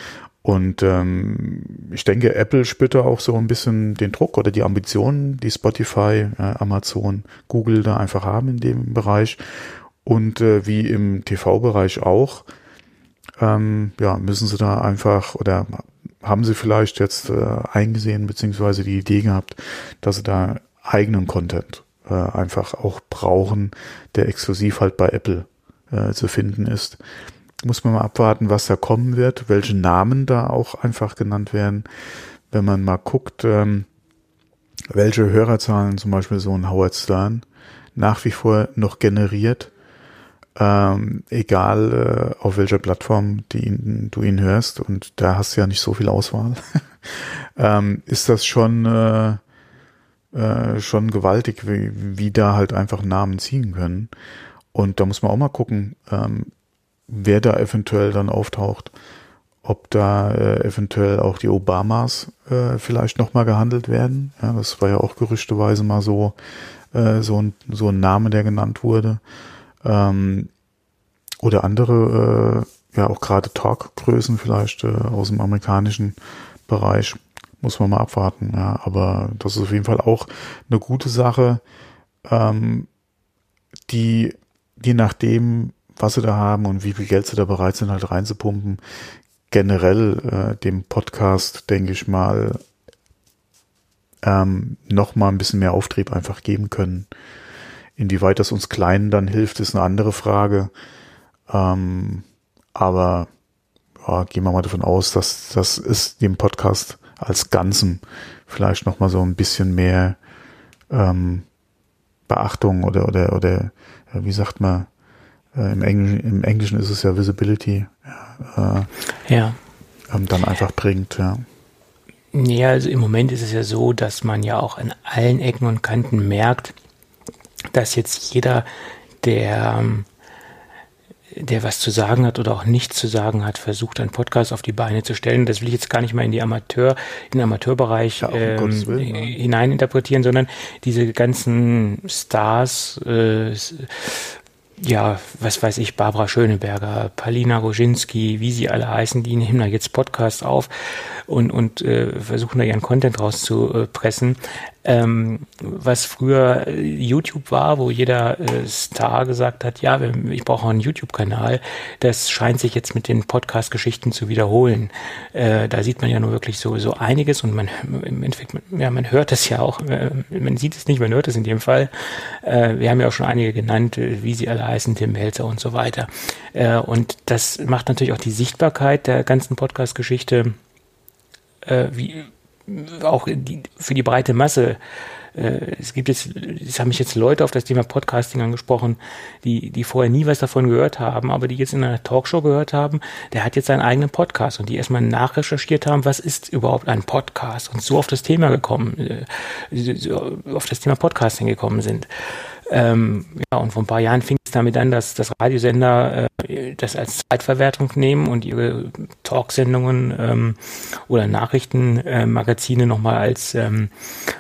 Und ähm, ich denke, Apple spürt da auch so ein bisschen den Druck oder die Ambitionen, die Spotify, äh, Amazon, Google da einfach haben in dem Bereich. Und äh, wie im TV-Bereich auch, ähm, ja, müssen sie da einfach oder haben sie vielleicht jetzt äh, eingesehen, beziehungsweise die Idee gehabt, dass sie da eigenen Content äh, einfach auch brauchen, der exklusiv halt bei Apple äh, zu finden ist muss man mal abwarten, was da kommen wird, welche Namen da auch einfach genannt werden. Wenn man mal guckt, ähm, welche Hörerzahlen zum Beispiel so ein Howard Stern nach wie vor noch generiert, ähm, egal äh, auf welcher Plattform ihn, du ihn hörst, und da hast du ja nicht so viel Auswahl, ähm, ist das schon, äh, äh, schon gewaltig, wie, wie da halt einfach Namen ziehen können. Und da muss man auch mal gucken, ähm, wer da eventuell dann auftaucht, ob da äh, eventuell auch die Obamas äh, vielleicht nochmal gehandelt werden. Ja, das war ja auch gerüchteweise mal so, äh, so, ein, so ein Name, der genannt wurde. Ähm, oder andere, äh, ja auch gerade Talkgrößen vielleicht äh, aus dem amerikanischen Bereich. Muss man mal abwarten. Ja, aber das ist auf jeden Fall auch eine gute Sache, ähm, die je nachdem, was sie da haben und wie viel Geld sie da bereit sind, halt reinzupumpen. Generell äh, dem Podcast, denke ich mal, ähm, noch mal ein bisschen mehr Auftrieb einfach geben können. Inwieweit das uns Kleinen dann hilft, ist eine andere Frage. Ähm, aber ja, gehen wir mal davon aus, dass das ist dem Podcast als Ganzen vielleicht noch mal so ein bisschen mehr ähm, Beachtung oder oder oder wie sagt man äh, im, Englischen, Im Englischen ist es ja Visibility. Äh, ja. Ähm, dann einfach bringt, ja. Ja, also im Moment ist es ja so, dass man ja auch an allen Ecken und Kanten merkt, dass jetzt jeder, der, ähm, der was zu sagen hat oder auch nichts zu sagen hat, versucht, einen Podcast auf die Beine zu stellen. Das will ich jetzt gar nicht mal in die Amateur, in den Amateurbereich ja, ähm, Willen, ja. hineininterpretieren, sondern diese ganzen Stars, äh, ja, was weiß ich, Barbara Schöneberger, Palina Roginski, wie sie alle heißen, die nehmen da jetzt Podcasts auf und, und äh, versuchen da ihren Content rauszupressen ähm, was früher äh, YouTube war, wo jeder äh, Star gesagt hat, ja, ich brauche einen YouTube-Kanal, das scheint sich jetzt mit den Podcast-Geschichten zu wiederholen. Äh, da sieht man ja nur wirklich so, so einiges und man im Endeffekt, ja, man hört es ja auch, äh, man sieht es nicht, man hört es in dem Fall. Äh, wir haben ja auch schon einige genannt, äh, wie sie alle heißen, Tim Melzer und so weiter. Und das macht natürlich auch die Sichtbarkeit der ganzen Podcast-Geschichte wie auch die, für die breite Masse äh, es gibt jetzt, es haben mich jetzt Leute auf das Thema Podcasting angesprochen, die, die vorher nie was davon gehört haben, aber die jetzt in einer Talkshow gehört haben, der hat jetzt seinen eigenen Podcast und die erstmal nachrecherchiert haben, was ist überhaupt ein Podcast und so auf das Thema gekommen, äh, auf das Thema Podcasting gekommen sind. Ähm, ja, und vor ein paar Jahren fing es damit an, dass, dass Radiosender äh, das als Zeitverwertung nehmen und ihre Talksendungen ähm, oder Nachrichtenmagazine äh, nochmal als ähm,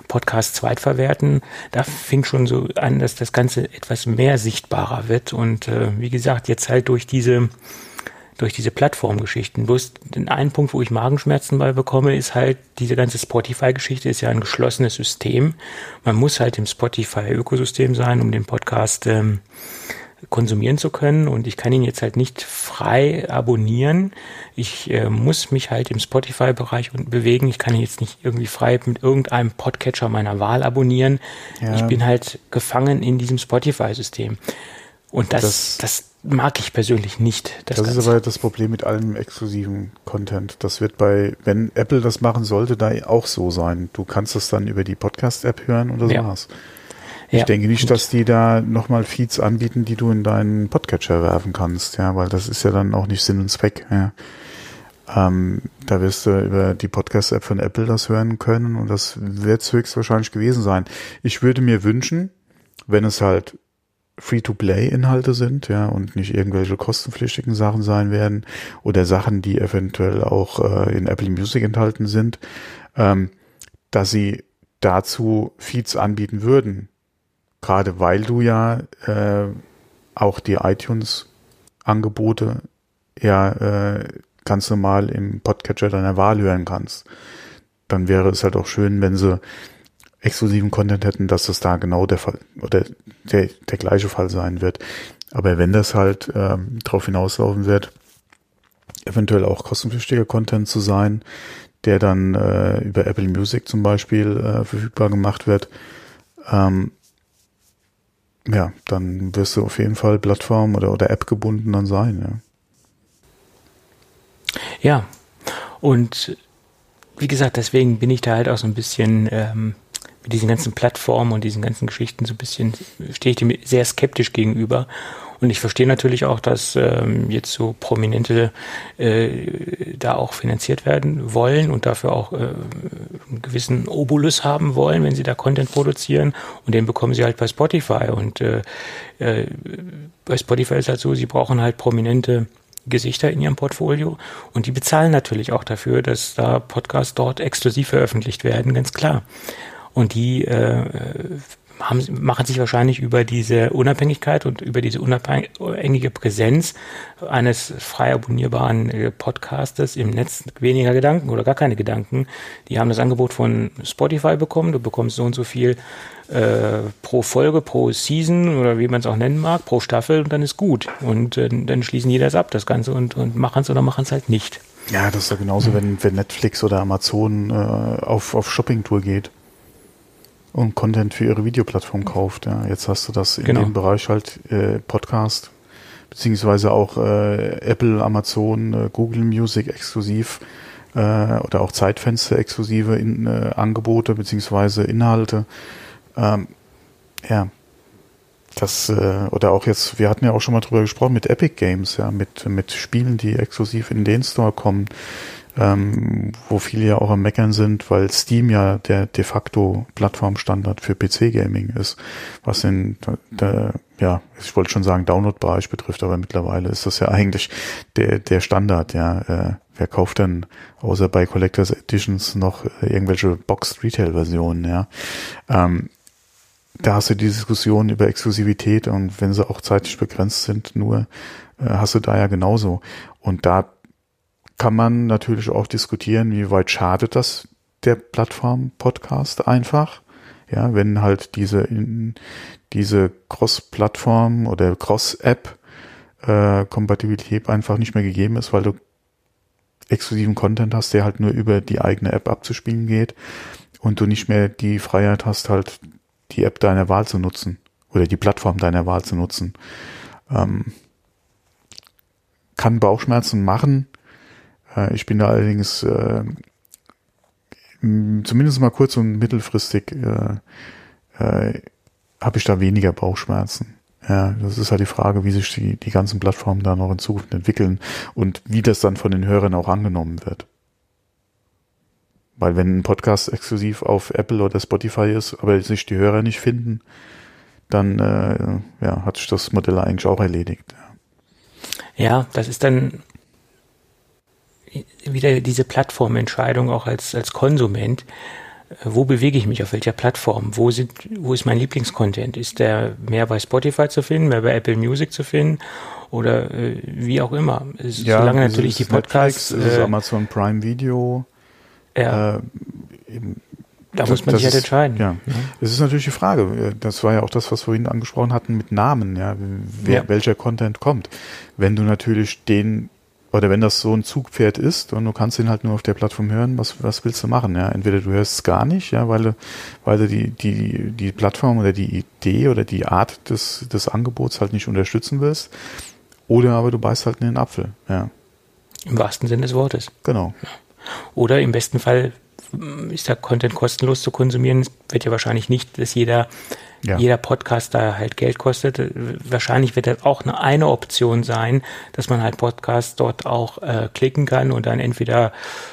Podcast zweitverwerten. Da fing schon so an, dass das Ganze etwas mehr sichtbarer wird. Und äh, wie gesagt, jetzt halt durch diese durch diese Plattformgeschichten. Bloß den einen Punkt, wo ich Magenschmerzen bei bekomme, ist halt, diese ganze Spotify-Geschichte ist ja ein geschlossenes System. Man muss halt im Spotify-Ökosystem sein, um den Podcast ähm, konsumieren zu können. Und ich kann ihn jetzt halt nicht frei abonnieren. Ich äh, muss mich halt im Spotify-Bereich bewegen. Ich kann ihn jetzt nicht irgendwie frei mit irgendeinem Podcatcher meiner Wahl abonnieren. Ja. Ich bin halt gefangen in diesem Spotify-System. Und das, das, das mag ich persönlich nicht. Das, das ist aber das Problem mit allem exklusiven Content. Das wird bei, wenn Apple das machen sollte, da auch so sein. Du kannst das dann über die Podcast-App hören und das ja. war's. Ich ja, denke nicht, gut. dass die da nochmal Feeds anbieten, die du in deinen Podcatcher werfen kannst, ja, weil das ist ja dann auch nicht Sinn und Zweck, ja. Ähm, da wirst du über die Podcast-App von Apple das hören können und das wird höchstwahrscheinlich gewesen sein. Ich würde mir wünschen, wenn es halt Free-to-Play-Inhalte sind, ja, und nicht irgendwelche kostenpflichtigen Sachen sein werden oder Sachen, die eventuell auch äh, in Apple Music enthalten sind, ähm, dass sie dazu Feeds anbieten würden. Gerade weil du ja äh, auch die iTunes-Angebote ja äh, ganz normal im Podcatcher deiner Wahl hören kannst. Dann wäre es halt auch schön, wenn sie exklusiven Content hätten, dass das da genau der Fall oder der, der gleiche Fall sein wird. Aber wenn das halt ähm, darauf hinauslaufen wird, eventuell auch kostenpflichtiger Content zu sein, der dann äh, über Apple Music zum Beispiel äh, verfügbar gemacht wird, ähm, ja, dann wirst du auf jeden Fall Plattform oder, oder App gebunden dann sein. Ja. ja, und wie gesagt, deswegen bin ich da halt auch so ein bisschen ähm, mit diesen ganzen Plattformen und diesen ganzen Geschichten so ein bisschen, stehe ich dem sehr skeptisch gegenüber. Und ich verstehe natürlich auch, dass ähm, jetzt so Prominente äh, da auch finanziert werden wollen und dafür auch äh, einen gewissen Obolus haben wollen, wenn sie da Content produzieren. Und den bekommen sie halt bei Spotify. Und äh, äh, bei Spotify ist halt so, sie brauchen halt prominente Gesichter in ihrem Portfolio und die bezahlen natürlich auch dafür, dass da Podcasts dort exklusiv veröffentlicht werden, ganz klar. Und die äh, haben, machen sich wahrscheinlich über diese Unabhängigkeit und über diese unabhängige Präsenz eines frei abonnierbaren äh, Podcastes im Netz weniger Gedanken oder gar keine Gedanken. Die haben das Angebot von Spotify bekommen. Du bekommst so und so viel äh, pro Folge, pro Season oder wie man es auch nennen mag, pro Staffel und dann ist gut. Und äh, dann schließen die das ab, das Ganze, und, und machen es oder machen es halt nicht. Ja, das ist ja genauso, mhm. wenn, wenn Netflix oder Amazon äh, auf, auf Shoppingtour geht und Content für ihre Videoplattform kauft. Ja. Jetzt hast du das in genau. dem Bereich halt äh, Podcast, beziehungsweise auch äh, Apple, Amazon, äh, Google Music exklusiv äh, oder auch Zeitfenster exklusive in, äh, Angebote beziehungsweise Inhalte. Ähm, ja, das äh, oder auch jetzt, wir hatten ja auch schon mal drüber gesprochen mit Epic Games, ja, mit mit Spielen, die exklusiv in den Store kommen ähm, wo viele ja auch am Meckern sind, weil Steam ja der de facto Plattformstandard für PC-Gaming ist, was in der, ja, ich wollte schon sagen Download-Bereich betrifft, aber mittlerweile ist das ja eigentlich der, der Standard, ja. Äh, wer kauft denn außer bei Collectors Editions noch äh, irgendwelche Boxed-Retail-Versionen, ja. Ähm, da hast du die Diskussion über Exklusivität und wenn sie auch zeitlich begrenzt sind, nur äh, hast du da ja genauso. Und da kann man natürlich auch diskutieren, wie weit schadet das der Plattform Podcast einfach. Ja, wenn halt diese, diese Cross-Plattform oder Cross-App äh, Kompatibilität einfach nicht mehr gegeben ist, weil du exklusiven Content hast, der halt nur über die eigene App abzuspielen geht und du nicht mehr die Freiheit hast, halt die App deiner Wahl zu nutzen oder die Plattform deiner Wahl zu nutzen. Ähm, kann Bauchschmerzen machen, ich bin da allerdings äh, zumindest mal kurz und mittelfristig äh, äh, habe ich da weniger Bauchschmerzen. Ja, das ist halt die Frage, wie sich die, die ganzen Plattformen da noch in Zukunft entwickeln und wie das dann von den Hörern auch angenommen wird. Weil wenn ein Podcast exklusiv auf Apple oder Spotify ist, aber sich die Hörer nicht finden, dann äh, ja, hat sich das Modell eigentlich auch erledigt. Ja das ist dann wieder diese Plattformentscheidung auch als, als Konsument. Wo bewege ich mich, auf welcher Plattform? Wo, sind, wo ist mein Lieblingscontent? Ist der mehr bei Spotify zu finden, mehr bei Apple Music zu finden oder äh, wie auch immer? Es, ja, solange natürlich die Podcasts. Netflix, äh, Amazon Prime Video. Ja. Äh, da muss man sich halt entscheiden. Ja, es ist natürlich die Frage. Das war ja auch das, was wir vorhin angesprochen hatten mit Namen. Ja, wer, ja. welcher Content kommt. Wenn du natürlich den oder wenn das so ein Zugpferd ist und du kannst ihn halt nur auf der Plattform hören, was, was willst du machen? Ja, entweder du hörst es gar nicht, ja, weil du, weil du die, die, die Plattform oder die Idee oder die Art des, des Angebots halt nicht unterstützen willst, oder aber du beißt halt in den Apfel, ja. Im wahrsten Sinne des Wortes. Genau. Oder im besten Fall ist der Content kostenlos zu konsumieren. Wird ja wahrscheinlich nicht, dass jeder ja. jeder Podcast da halt Geld kostet. Wahrscheinlich wird das auch eine, eine Option sein, dass man halt Podcasts dort auch äh, klicken kann und dann entweder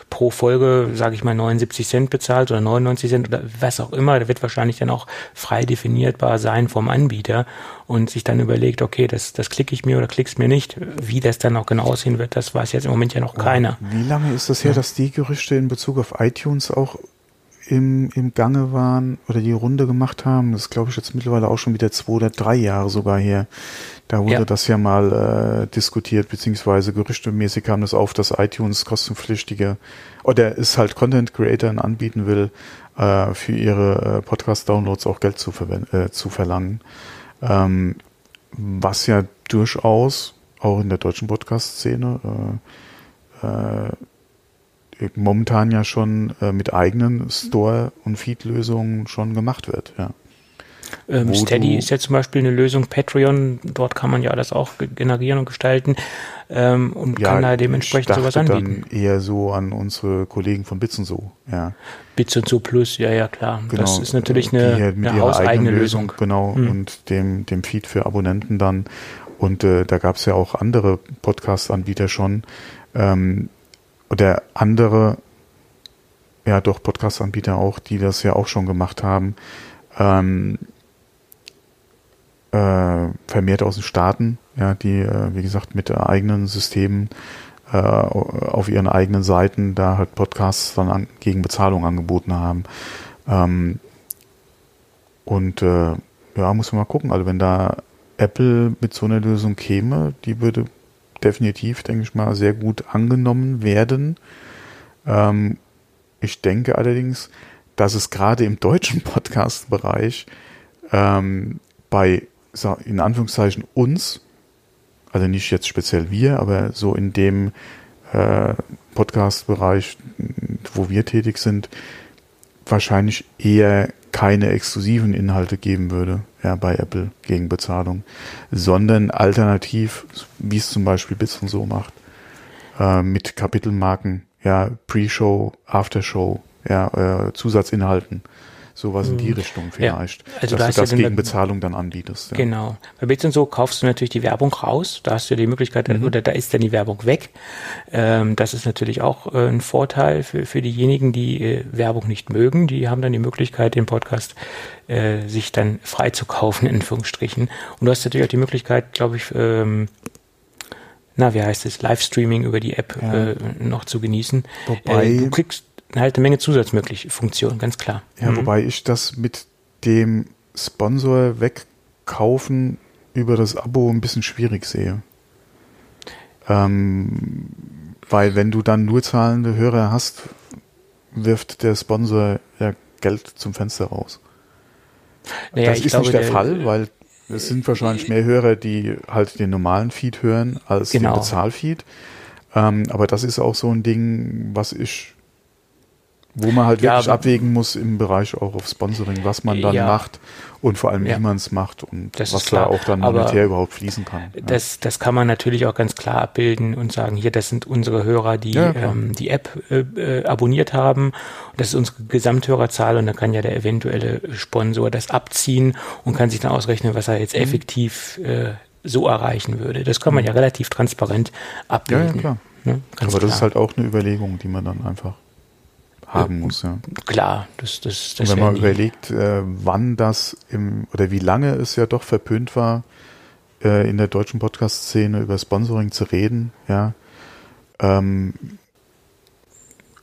pro Folge, sage ich mal, 79 Cent bezahlt oder 99 Cent oder was auch immer. Da wird wahrscheinlich dann auch frei definierbar sein vom Anbieter und sich dann überlegt, okay, das, das klicke ich mir oder klick's mir nicht. Wie das dann auch genau aussehen wird, das weiß jetzt im Moment ja noch oh, keiner. Wie lange ist das her, ja. dass die Gerüchte in Bezug auf iTunes auch im, im Gange waren oder die Runde gemacht haben. Das glaube ich, jetzt mittlerweile auch schon wieder zwei oder drei Jahre sogar her. Da wurde ja. das ja mal äh, diskutiert, beziehungsweise gerüchtemäßig kam das auf, dass iTunes kostenpflichtige oder es halt Content Creatoren anbieten will, äh, für ihre äh, Podcast-Downloads auch Geld zu, äh, zu verlangen. Ähm, was ja durchaus auch in der deutschen Podcast-Szene äh, äh, momentan ja schon äh, mit eigenen Store- und Feed-Lösungen schon gemacht wird. Ja. Ähm, Steady ist ja zum Beispiel eine Lösung, Patreon, dort kann man ja alles auch generieren und gestalten ähm, und ja, kann da dementsprechend sowas anbieten. Dann eher so an unsere Kollegen von Bits und so, ja. Bits und so Plus, ja, ja, klar. Genau, das ist natürlich eine, eine hauseigene Lösung. Lösung. Genau, hm. und dem, dem Feed für Abonnenten dann. Und äh, da gab es ja auch andere Podcast-Anbieter schon, ähm, oder andere, ja doch Podcast-Anbieter auch, die das ja auch schon gemacht haben, ähm, äh, vermehrt aus den Staaten, ja, die, äh, wie gesagt, mit eigenen Systemen äh, auf ihren eigenen Seiten da halt Podcasts dann an, gegen Bezahlung angeboten haben. Ähm, und äh, ja, muss man mal gucken. Also wenn da Apple mit so einer Lösung käme, die würde definitiv, denke ich mal, sehr gut angenommen werden. Ähm, ich denke allerdings, dass es gerade im deutschen Podcast-Bereich ähm, bei, in Anführungszeichen, uns, also nicht jetzt speziell wir, aber so in dem äh, Podcast-Bereich, wo wir tätig sind, wahrscheinlich eher keine exklusiven Inhalte geben würde, ja, bei Apple gegen Bezahlung, sondern alternativ, wie es zum Beispiel Bits und so macht, äh, mit Kapitelmarken, ja, Pre-Show, After-Show, ja, äh, Zusatzinhalten sowas in die mhm. Richtung vielleicht, ja, also dass da du das gegen Bezahlung dann anbietest. Ja. Genau. Bei Bits und so kaufst du natürlich die Werbung raus, da hast du die Möglichkeit, mhm. oder da ist dann die Werbung weg. Ähm, das ist natürlich auch äh, ein Vorteil für, für diejenigen, die äh, Werbung nicht mögen. Die haben dann die Möglichkeit, den Podcast äh, sich dann frei zu kaufen, in Anführungsstrichen. Und du hast natürlich auch die Möglichkeit, glaube ich, ähm, na, wie heißt es, Livestreaming über die App ja. äh, noch zu genießen. Wobei, äh, du kriegst halt eine Menge zusatzmögliche Funktionen, ganz klar. Ja, mhm. wobei ich das mit dem Sponsor wegkaufen über das Abo ein bisschen schwierig sehe. Ähm, weil wenn du dann nur zahlende Hörer hast, wirft der Sponsor ja Geld zum Fenster raus. Naja, das ist glaube, nicht der, der, Fall, weil es sind wahrscheinlich mehr Hörer, die halt den normalen Feed hören als genau. den Bezahlfeed. Ähm, aber das ist auch so ein Ding, was ich Wo man halt wirklich ja, abwägen muss im Bereich auch auf Sponsoring, was man dann ja. macht und vor allem, wie man es macht und das was da auch dann monetär überhaupt fließen kann. Das, das kann man natürlich auch ganz klar abbilden und sagen, hier, das sind unsere Hörer, die ähm, die App äh, äh, abonniert haben. Das ist unsere Gesamthörerzahl und dann kann ja der eventuelle Sponsor das abziehen und kann sich dann ausrechnen, was er jetzt mhm. effektiv äh, so erreichen würde. Das kann man mhm. ja relativ transparent abbilden. Ja, ja klar. Ne? Aber klar. das ist halt auch eine Überlegung, die man dann einfach haben muss. Ja. Klar, das, das, das Und wenn man überlegt, äh, wann das im oder wie lange es ja doch verpönt war, äh, in der deutschen Podcast-Szene über Sponsoring zu reden, ja, ähm,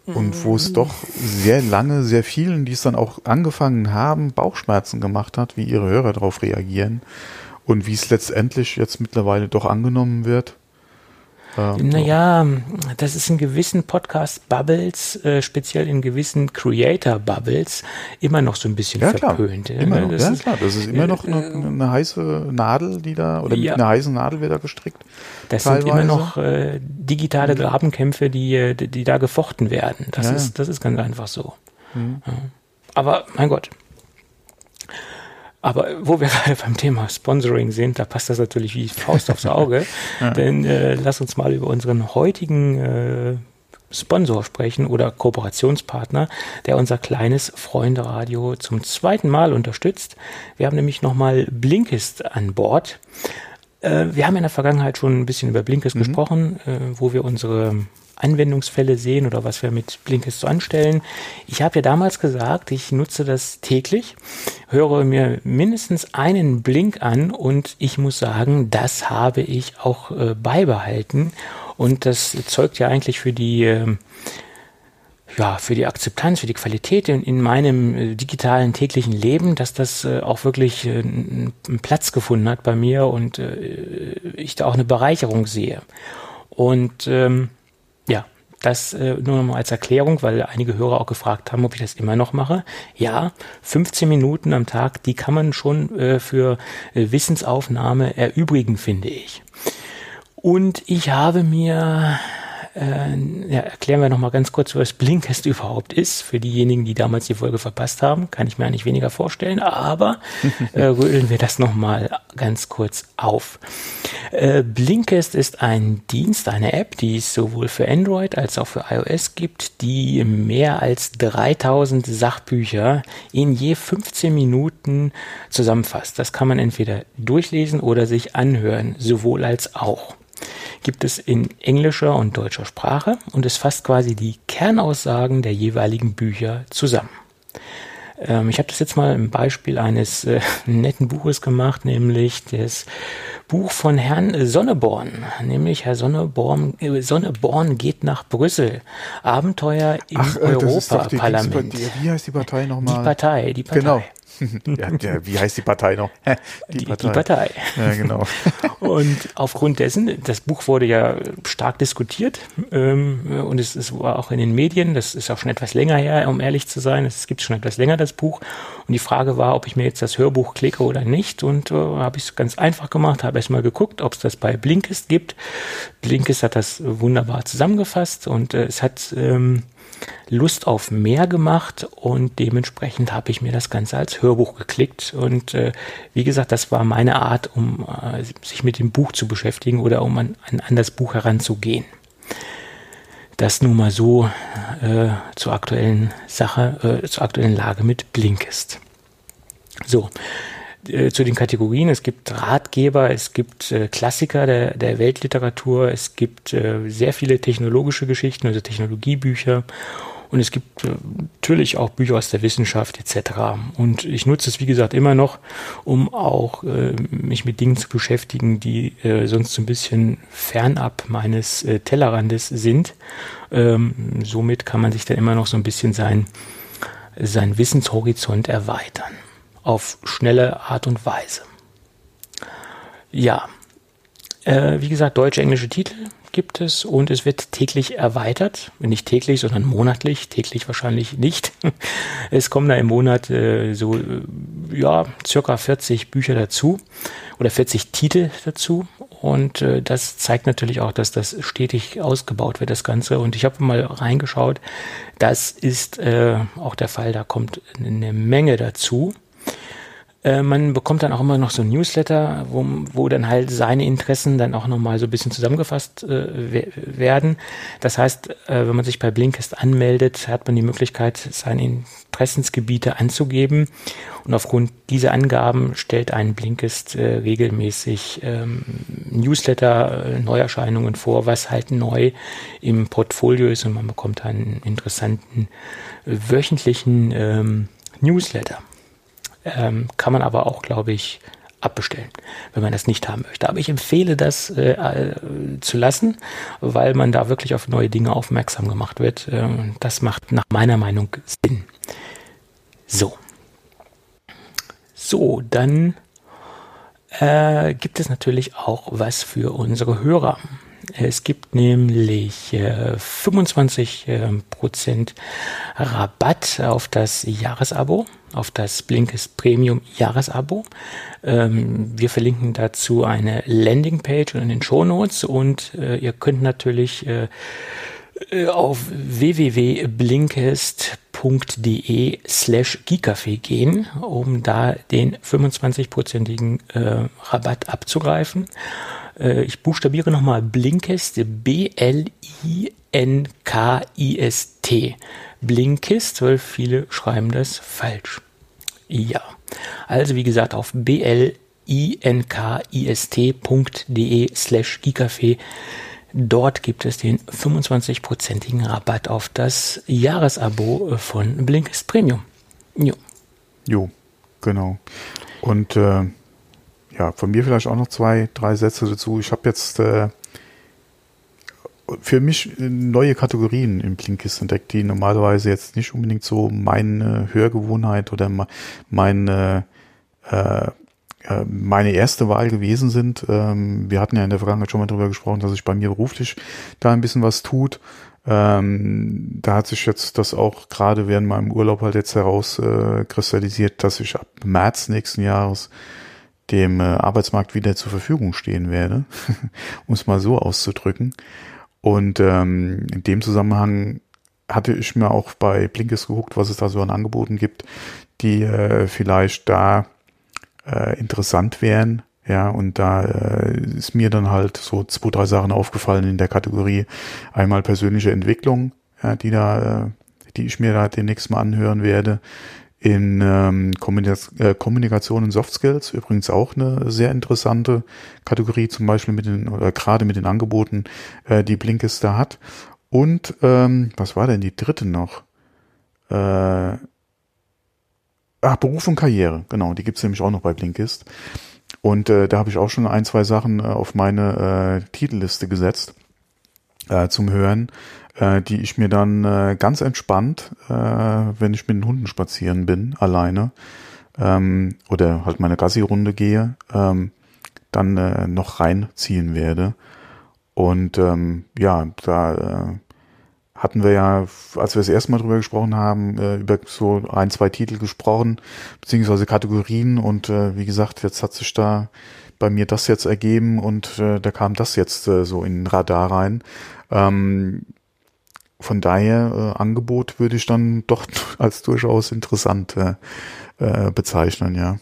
und wo es doch sehr lange, sehr vielen, die es dann auch angefangen haben, Bauchschmerzen gemacht hat, wie ihre Hörer darauf reagieren und wie es letztendlich jetzt mittlerweile doch angenommen wird. Ähm, naja, das ist in gewissen Podcast-Bubbles, äh, speziell in gewissen Creator-Bubbles, immer noch so ein bisschen ja, verpönt. Klar. Immer noch, das ja, ist, klar. Das ist immer noch eine, äh, eine, heiße Nadel, die da, oder ja, mit einer heißen Nadel wird da gestrickt. Das teilweise. sind immer noch äh, digitale mhm. Grabenkämpfe, die, äh, die, die, da gefochten werden. Das, ja, ist, das ist ganz einfach so. Mhm. Aber mein Gott, aber wo wir gerade beim Thema Sponsoring sind, da passt das natürlich wie Faust aufs Auge. ja. Denn äh, lass uns mal über unseren heutigen äh, Sponsor sprechen oder Kooperationspartner, der unser kleines Freunde-Radio zum zweiten Mal unterstützt. Wir haben nämlich nochmal Blinkist an Bord. Äh, wir haben in der Vergangenheit schon ein bisschen über Blinkist mhm. gesprochen, äh, wo wir unsere Anwendungsfälle sehen oder was wir mit Blinkist so anstellen. Ich habe ja damals gesagt, ich nutze das täglich, höre mir mindestens einen Blink an und ich muss sagen, das habe ich auch äh, beibehalten und das zeugt ja eigentlich für die äh, ja, für die Akzeptanz, für die Qualität in, in meinem äh, digitalen täglichen Leben, dass das äh, auch wirklich äh, einen Platz gefunden hat bei mir und äh, ich da auch eine Bereicherung sehe. Und ähm, das äh, nur noch mal als Erklärung, weil einige Hörer auch gefragt haben, ob ich das immer noch mache. Ja, 15 Minuten am Tag, die kann man schon äh, für äh, Wissensaufnahme erübrigen, finde ich. Und ich habe mir äh, ja, erklären wir nochmal ganz kurz, was Blinkist überhaupt ist. Für diejenigen, die damals die Folge verpasst haben, kann ich mir eigentlich weniger vorstellen, aber äh, rödeln wir das nochmal ganz kurz auf. Äh, Blinkist ist ein Dienst, eine App, die es sowohl für Android als auch für iOS gibt, die mehr als 3000 Sachbücher in je 15 Minuten zusammenfasst. Das kann man entweder durchlesen oder sich anhören, sowohl als auch gibt es in englischer und deutscher Sprache und es fasst quasi die Kernaussagen der jeweiligen Bücher zusammen. Ähm, ich habe das jetzt mal im Beispiel eines äh, netten Buches gemacht, nämlich das Buch von Herrn Sonneborn, nämlich Herr Sonneborn, äh, Sonneborn geht nach Brüssel. Abenteuer im äh, Europaparlament. Wie heißt die Partei nochmal? Die Partei, die Partei. Genau. Ja, der, wie heißt die Partei noch? Die, die, Partei. die Partei. Ja, genau. und aufgrund dessen, das Buch wurde ja stark diskutiert ähm, und es, es, war auch in den Medien, das ist auch schon etwas länger her, um ehrlich zu sein, es gibt schon etwas länger das Buch und die Frage war, ob ich mir jetzt das Hörbuch klicke oder nicht und äh, habe ich es ganz einfach gemacht, habe erstmal geguckt, ob es das bei Blinkist gibt. Blinkist hat das wunderbar zusammengefasst und äh, es hat ähm, Lust auf mehr gemacht und dementsprechend habe ich mir das Ganze als Hörbuch geklickt und äh, wie gesagt, das war meine Art, um äh, sich mit dem Buch zu beschäftigen oder um an, an das Buch heranzugehen. Das nun mal so äh, zur aktuellen Sache, äh, zur aktuellen Lage mit Blinkist. So, äh, zu den Kategorien. Es gibt Ratgeber, es gibt äh, Klassiker der, der Weltliteratur, es gibt äh, sehr viele technologische Geschichten, also Technologiebücher. Und es gibt äh, natürlich auch Bücher aus der Wissenschaft etc. Und ich nutze es, wie gesagt, immer noch, um auch äh, mich mit Dingen zu beschäftigen, die äh, sonst so ein bisschen fernab meines äh, Tellerrandes sind. Ähm, somit kann man sich dann immer noch so ein bisschen sein, sein Wissenshorizont erweitern auf schnelle Art und Weise. Ja, äh, wie gesagt, deutsche, englische Titel. gibt es und es wird täglich erweitert. Nicht täglich, sondern monatlich. Täglich wahrscheinlich nicht. Es kommen da im Monat äh, so, äh, ja, circa 40 Bücher dazu oder 40 Titel dazu. Und äh, das zeigt natürlich auch, dass das stetig ausgebaut wird, das Ganze. Und ich habe mal reingeschaut. Das ist äh, auch der Fall. Da kommt eine Menge dazu. Äh, man bekommt dann auch immer noch so ein Newsletter, wo, wo dann halt seine Interessen dann auch nochmal so ein bisschen zusammengefasst äh, werden. Das heißt, äh, wenn man sich bei Blinkist anmeldet, hat man die Möglichkeit, seine Interessensgebiete anzugeben. Und aufgrund dieser Angaben stellt ein Blinkist äh, regelmäßig ähm, Newsletter, äh, Neuerscheinungen vor, was halt neu im Portfolio ist. Und man bekommt einen interessanten wöchentlichen ähm, Newsletter ähm, kann man aber auch, glaube ich, abbestellen, wenn man das nicht haben möchte. Aber ich empfehle das äh, äh, zu lassen, weil man da wirklich auf neue Dinge aufmerksam gemacht wird. Ähm, das macht nach meiner Meinung Sinn. So. So, dann äh, gibt es natürlich auch was für unsere Hörer. Es gibt nämlich äh, 25% äh, Rabatt auf das Jahresabo, auf das Blinkes Premium Jahresabo. Ähm, wir verlinken dazu eine Landingpage in den Shownotes und äh, ihr könnt natürlich äh, äh auf www.blinkest.de slash Gicafé gehen, um da den 25-prozentigen äh, Rabatt abzugreifen. Äh, ich buchstabiere nochmal Blinkist, B-L-I-N-K-I-S-T. Blinkist, weil viele schreiben das falsch. Ja. Also wie gesagt auf blinkist.de slash Gicafé. Dort gibt es den 25-prozentigen Rabatt auf das Jahresabo von Blinkist Premium. Jo. Jo, genau. Und äh, ja, von mir vielleicht auch noch zwei, drei Sätze dazu. Ich habe jetzt äh, für mich neue Kategorien im Blinkist entdeckt, die normalerweise jetzt nicht unbedingt so meine Hörgewohnheit oder meine, äh, äh, meine erste Wahl gewesen sind. Ähm, wir hatten ja in der Vergangenheit schon mal darüber gesprochen, dass sich bei mir beruflich da ein bisschen was tut. Ähm, da hat sich jetzt das auch gerade während meinem Urlaub halt jetzt herauskristallisiert, äh, dass ich ab März nächsten Jahres dem äh, Arbeitsmarkt wieder zur Verfügung stehen werde, um es mal so auszudrücken. Und ähm, in dem Zusammenhang hatte ich mir auch bei Blinkes geguckt, was es da so an Angeboten gibt, die äh, vielleicht da äh, interessant wären. Ja, und da äh, ist mir dann halt so zwei, drei Sachen aufgefallen in der Kategorie. Einmal persönliche Entwicklung, ja, die da, äh, die ich mir da demnächst mal anhören werde in ähm, äh, Kommunikation und Soft Skills übrigens auch eine sehr interessante Kategorie, zum Beispiel mit den, oder gerade mit den Angeboten, äh, die Blinkist da hat. Und ähm, was war denn die dritte noch? Äh, ach, Beruf und Karriere, genau, die gibt's nämlich auch noch bei Blinkist. Und äh, da habe ich auch schon ein, zwei Sachen äh, auf meine äh, Titelliste gesetzt äh, zum Hören äh, die ich mir dann äh, ganz entspannt, äh, wenn ich mit den Hunden spazieren bin, alleine, ähm, oder halt meine Gassi-Runde gehe, ähm, dann äh, noch reinziehen werde. Und ähm, ja, da äh, hatten wir ja, als wir das erste Mal drüber gesprochen haben, äh, über so ein, zwei Titel gesprochen, beziehungsweise Kategorien. Und äh, wie gesagt, jetzt hat sich da bei mir das jetzt ergeben und äh, da kam das jetzt äh, so in den Radar rein. Ähm, von daher äh, Angebot würde ich dann doch als durchaus interessant äh, äh, bezeichnen, ja.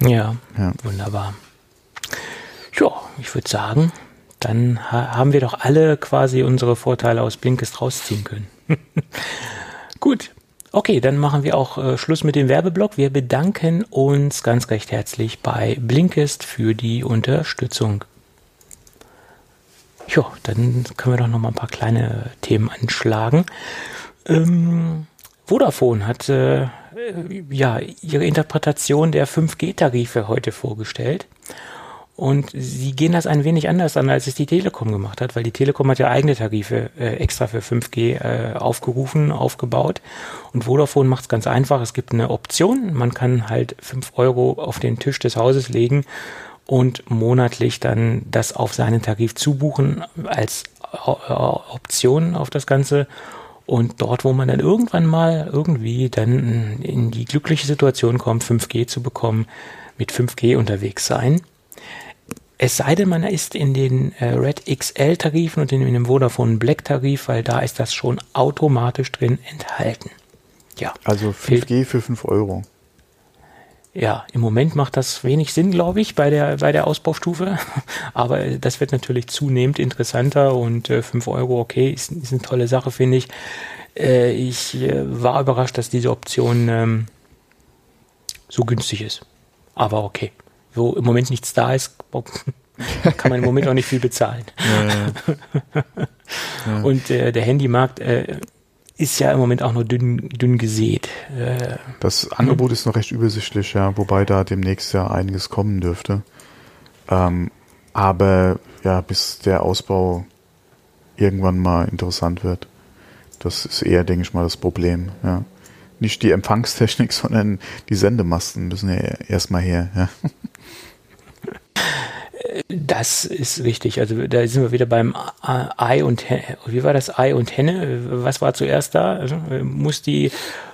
ja. Ja, wunderbar. Ja, ich würde sagen, dann ha haben wir doch alle quasi unsere Vorteile aus Blinkist rausziehen können. Gut. Okay, dann machen wir auch äh, Schluss mit dem Werbeblock. Wir bedanken uns ganz recht herzlich bei Blinkist für die Unterstützung. Ja, dann können wir doch noch mal ein paar kleine Themen anschlagen. Ähm, Vodafone hat äh, ja ihre Interpretation der 5G-Tarife heute vorgestellt. Und sie gehen das ein wenig anders an, als es die Telekom gemacht hat, weil die Telekom hat ja eigene Tarife äh, extra für 5G äh, aufgerufen, aufgebaut. Und Vodafone macht es ganz einfach. Es gibt eine Option. Man kann halt 5 Euro auf den Tisch des Hauses legen und monatlich dann das auf seinen Tarif zubuchen als Option auf das Ganze. Und dort, wo man dann irgendwann mal irgendwie dann in die glückliche Situation kommt, 5G zu bekommen, mit 5G unterwegs sein. Es sei denn, man ist in den äh, Red XL Tarifen und in, in dem Vodafone Black Tarif, weil da ist das schon automatisch drin enthalten. Ja. Also 5G für 5 Euro. Ja, im Moment macht das wenig Sinn, glaube ich, bei der, bei der Ausbaustufe. Aber das wird natürlich zunehmend interessanter und äh, 5 Euro, okay, ist, ist eine tolle Sache, finde ich. Äh, ich äh, war überrascht, dass diese Option ähm, so günstig ist. Aber okay. Wo im Moment nichts da ist, kann man im Moment auch nicht viel bezahlen. Ja, ja. Ja. Und äh, der Handymarkt äh, ist ja im Moment auch nur dünn, dünn gesät. Äh, das Angebot hm. ist noch recht übersichtlich, ja, wobei da demnächst ja einiges kommen dürfte. Ähm, aber ja, bis der Ausbau irgendwann mal interessant wird. Das ist eher, denke ich mal, das Problem, ja. Nicht die Empfangstechnik, sondern die Sendemasten müssen ja erstmal her, ja. Das ist richtig. Also da sind wir wieder beim Ei und Henne. Wie war das Ei und Henne? Was war zuerst da? Also, muss die,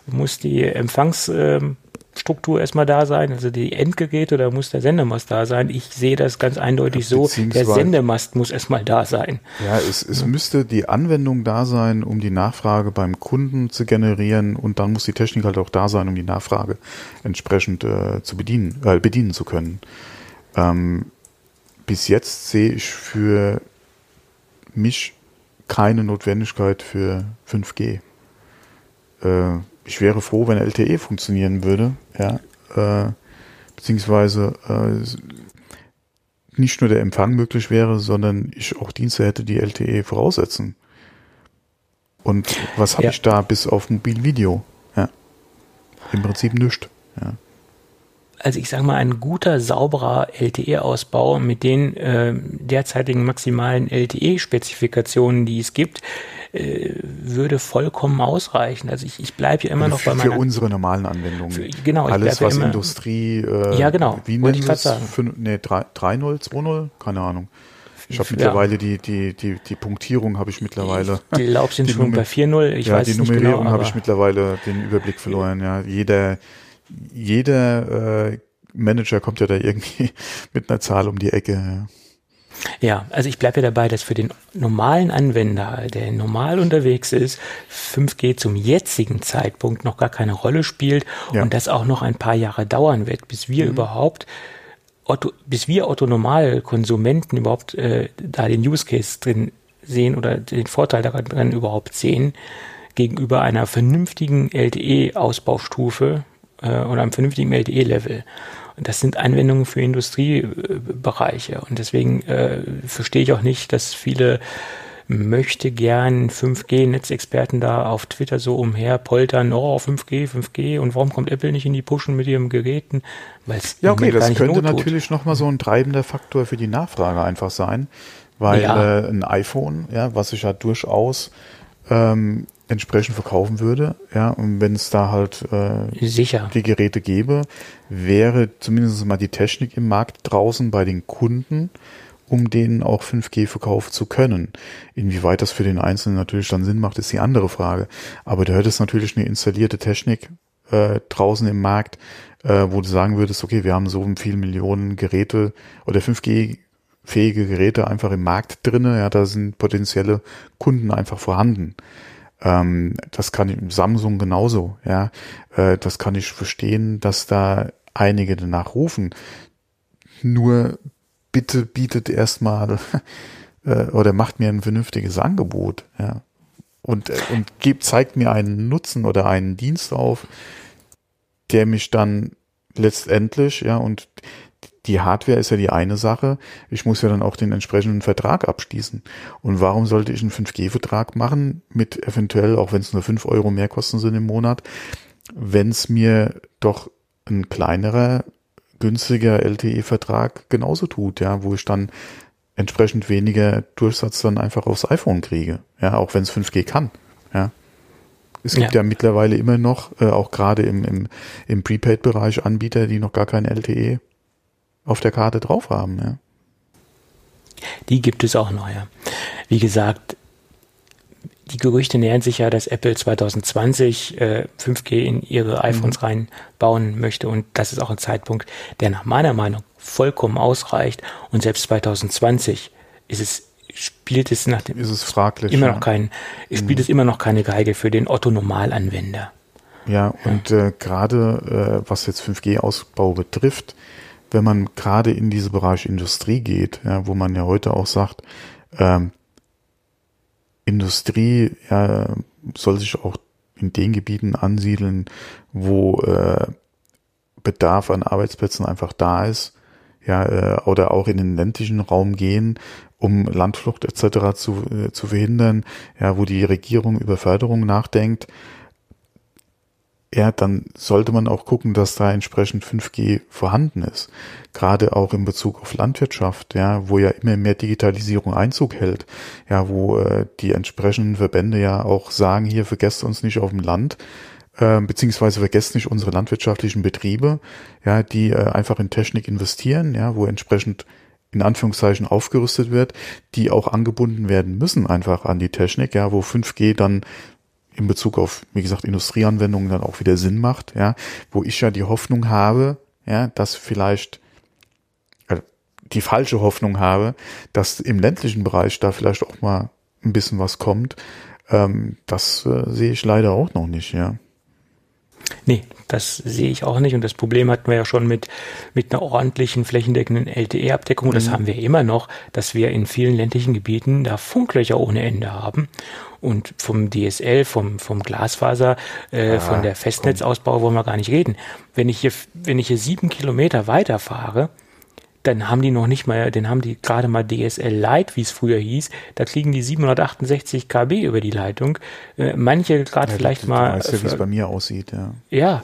muss die Empfangsstruktur erstmal da sein, also die Endgeräte oder muss der Sendemast da sein? Ich sehe das ganz eindeutig so. Der Sendemast muss erstmal da sein. Ja, es, es ja. müsste die Anwendung da sein, um die Nachfrage beim Kunden zu generieren und dann muss die Technik halt auch da sein, um die Nachfrage entsprechend äh, zu bedienen, äh, bedienen zu können. Ähm, bis jetzt sehe ich für mich keine Notwendigkeit für 5G. Äh, ich wäre froh, wenn LTE funktionieren würde, ja, äh, beziehungsweise äh, nicht nur der Empfang möglich wäre, sondern ich auch Dienste hätte, die LTE voraussetzen. Und was habe ja. ich da bis auf Mobilvideo? Ja. Im Prinzip nichts. Ja also ich sage mal, ein guter, sauberer LTE-Ausbau mit den äh, derzeitigen maximalen LTE-Spezifikationen, die es gibt, äh, würde vollkommen ausreichen. Also ich, ich bleibe ja immer noch für, bei meiner... Für unsere normalen Anwendungen. Für, genau. Alles, was ja immer, Industrie... Äh, ja, genau. Wie nennt ich es? Nee, 3.0, 2.0? Keine Ahnung. Ich habe mittlerweile ja. die, die, die, die Punktierung habe ich mittlerweile. Ich glaube, sind schon bei 4.0. Ich ja, weiß die Nummerierung genau, habe ich mittlerweile den Überblick verloren. Ja, jeder jeder äh, Manager kommt ja da irgendwie mit einer Zahl um die Ecke. Ja, also ich bleibe ja dabei, dass für den normalen Anwender, der normal unterwegs ist, 5G zum jetzigen Zeitpunkt noch gar keine Rolle spielt ja. und das auch noch ein paar Jahre dauern wird, bis wir mhm. überhaupt Otto, bis wir Otto-Normal-Konsumenten überhaupt äh, da den Use Case drin sehen oder den Vorteil daran überhaupt sehen, gegenüber einer vernünftigen LTE-Ausbaustufe, äh, oder einem vernünftigen LTE-Level. Und das sind Anwendungen für Industriebereiche. Und deswegen äh, verstehe ich auch nicht, dass viele möchte gern 5G-Netzexperten da auf Twitter so umher poltern, oh, 5G, 5G und warum kommt Apple nicht in die Pushen mit ihren Geräten? Weil ja, okay, das könnte natürlich nochmal so ein treibender Faktor für die Nachfrage einfach sein, weil ja. äh, ein iPhone, ja, was sich ja durchaus ähm, entsprechend verkaufen würde, ja, und wenn es da halt äh, Sicher. die Geräte gäbe, wäre zumindest mal die Technik im Markt draußen bei den Kunden, um denen auch 5G verkaufen zu können. Inwieweit das für den Einzelnen natürlich dann Sinn macht, ist die andere Frage. Aber da hätte es natürlich eine installierte Technik äh, draußen im Markt, äh, wo du sagen würdest, okay, wir haben so viele Millionen Geräte oder 5G fähige Geräte einfach im Markt drinne, ja, da sind potenzielle Kunden einfach vorhanden. Ähm, das kann ich, Samsung genauso, ja. Äh, das kann ich verstehen, dass da einige danach rufen. Nur bitte bietet erstmal äh, oder macht mir ein vernünftiges Angebot, ja. Und, äh, und gibt, zeigt mir einen Nutzen oder einen Dienst auf, der mich dann letztendlich, ja, und die Hardware ist ja die eine Sache. Ich muss ja dann auch den entsprechenden Vertrag abschließen. Und warum sollte ich einen 5G-Vertrag machen mit eventuell, auch wenn es nur 5 Euro mehr kosten sind im Monat, wenn es mir doch ein kleinerer, günstiger LTE-Vertrag genauso tut, ja, wo ich dann entsprechend weniger Durchsatz dann einfach aufs iPhone kriege, ja, auch wenn es 5G kann, ja. Es gibt ja, ja mittlerweile immer noch, äh, auch gerade im, im, im Prepaid-Bereich Anbieter, die noch gar kein LTE auf der Karte drauf haben. Ja. Die gibt es auch noch, ja. Wie gesagt, die Gerüchte nähern sich ja, dass Apple 2020 äh, 5G in ihre iPhones mhm. reinbauen möchte und das ist auch ein Zeitpunkt, der nach meiner Meinung vollkommen ausreicht und selbst 2020 ist es spielt es nach dem ist es fraglich immer ja. noch kein spielt mhm. es immer noch keine Geige für den Otto Normalanwender. Ja, und äh, gerade äh, was jetzt 5G-Ausbau betrifft, wenn man gerade in diese Bereich Industrie geht, ja, wo man ja heute auch sagt, ähm, Industrie ja, soll sich auch in den Gebieten ansiedeln, wo äh, Bedarf an Arbeitsplätzen einfach da ist, ja, äh, oder auch in den ländlichen Raum gehen, um Landflucht etc. zu, äh, zu verhindern, ja, wo die Regierung über Förderung nachdenkt, ja, dann sollte man auch gucken, dass da entsprechend 5G vorhanden ist. Gerade auch in Bezug auf Landwirtschaft, ja, wo ja immer mehr Digitalisierung Einzug hält, ja, wo äh, die entsprechenden Verbände ja auch sagen, hier vergesst uns nicht auf dem Land, äh, beziehungsweise vergesst nicht unsere landwirtschaftlichen Betriebe, ja, die äh, einfach in Technik investieren, ja, wo entsprechend in Anführungszeichen aufgerüstet wird, die auch angebunden werden müssen einfach an die Technik, ja, wo 5G dann in Bezug auf, wie gesagt, Industrieanwendungen dann auch wieder Sinn macht, ja, wo ich ja die Hoffnung habe, ja, dass vielleicht äh, die falsche Hoffnung habe, dass im ländlichen Bereich da vielleicht auch mal ein bisschen was kommt. Ähm, das äh, sehe ich leider auch noch nicht, ja. Nee, das sehe ich auch nicht. Und das Problem hatten wir ja schon mit, mit einer ordentlichen flächendeckenden LTE-Abdeckung. Das mhm. haben wir immer noch, dass wir in vielen ländlichen Gebieten da Funklöcher ohne Ende haben. Und vom DSL, vom, vom Glasfaser, äh, ah, von der Festnetzausbau wollen wir gar nicht reden. Wenn ich hier, wenn ich hier sieben Kilometer weiterfahre, dann haben die noch nicht mal, dann haben die gerade mal DSL Lite, wie es früher hieß, da kriegen die 768 KB über die Leitung. Äh, manche gerade ja, vielleicht mal. Du weißt ja, wie es bei mir aussieht, ja. Ja,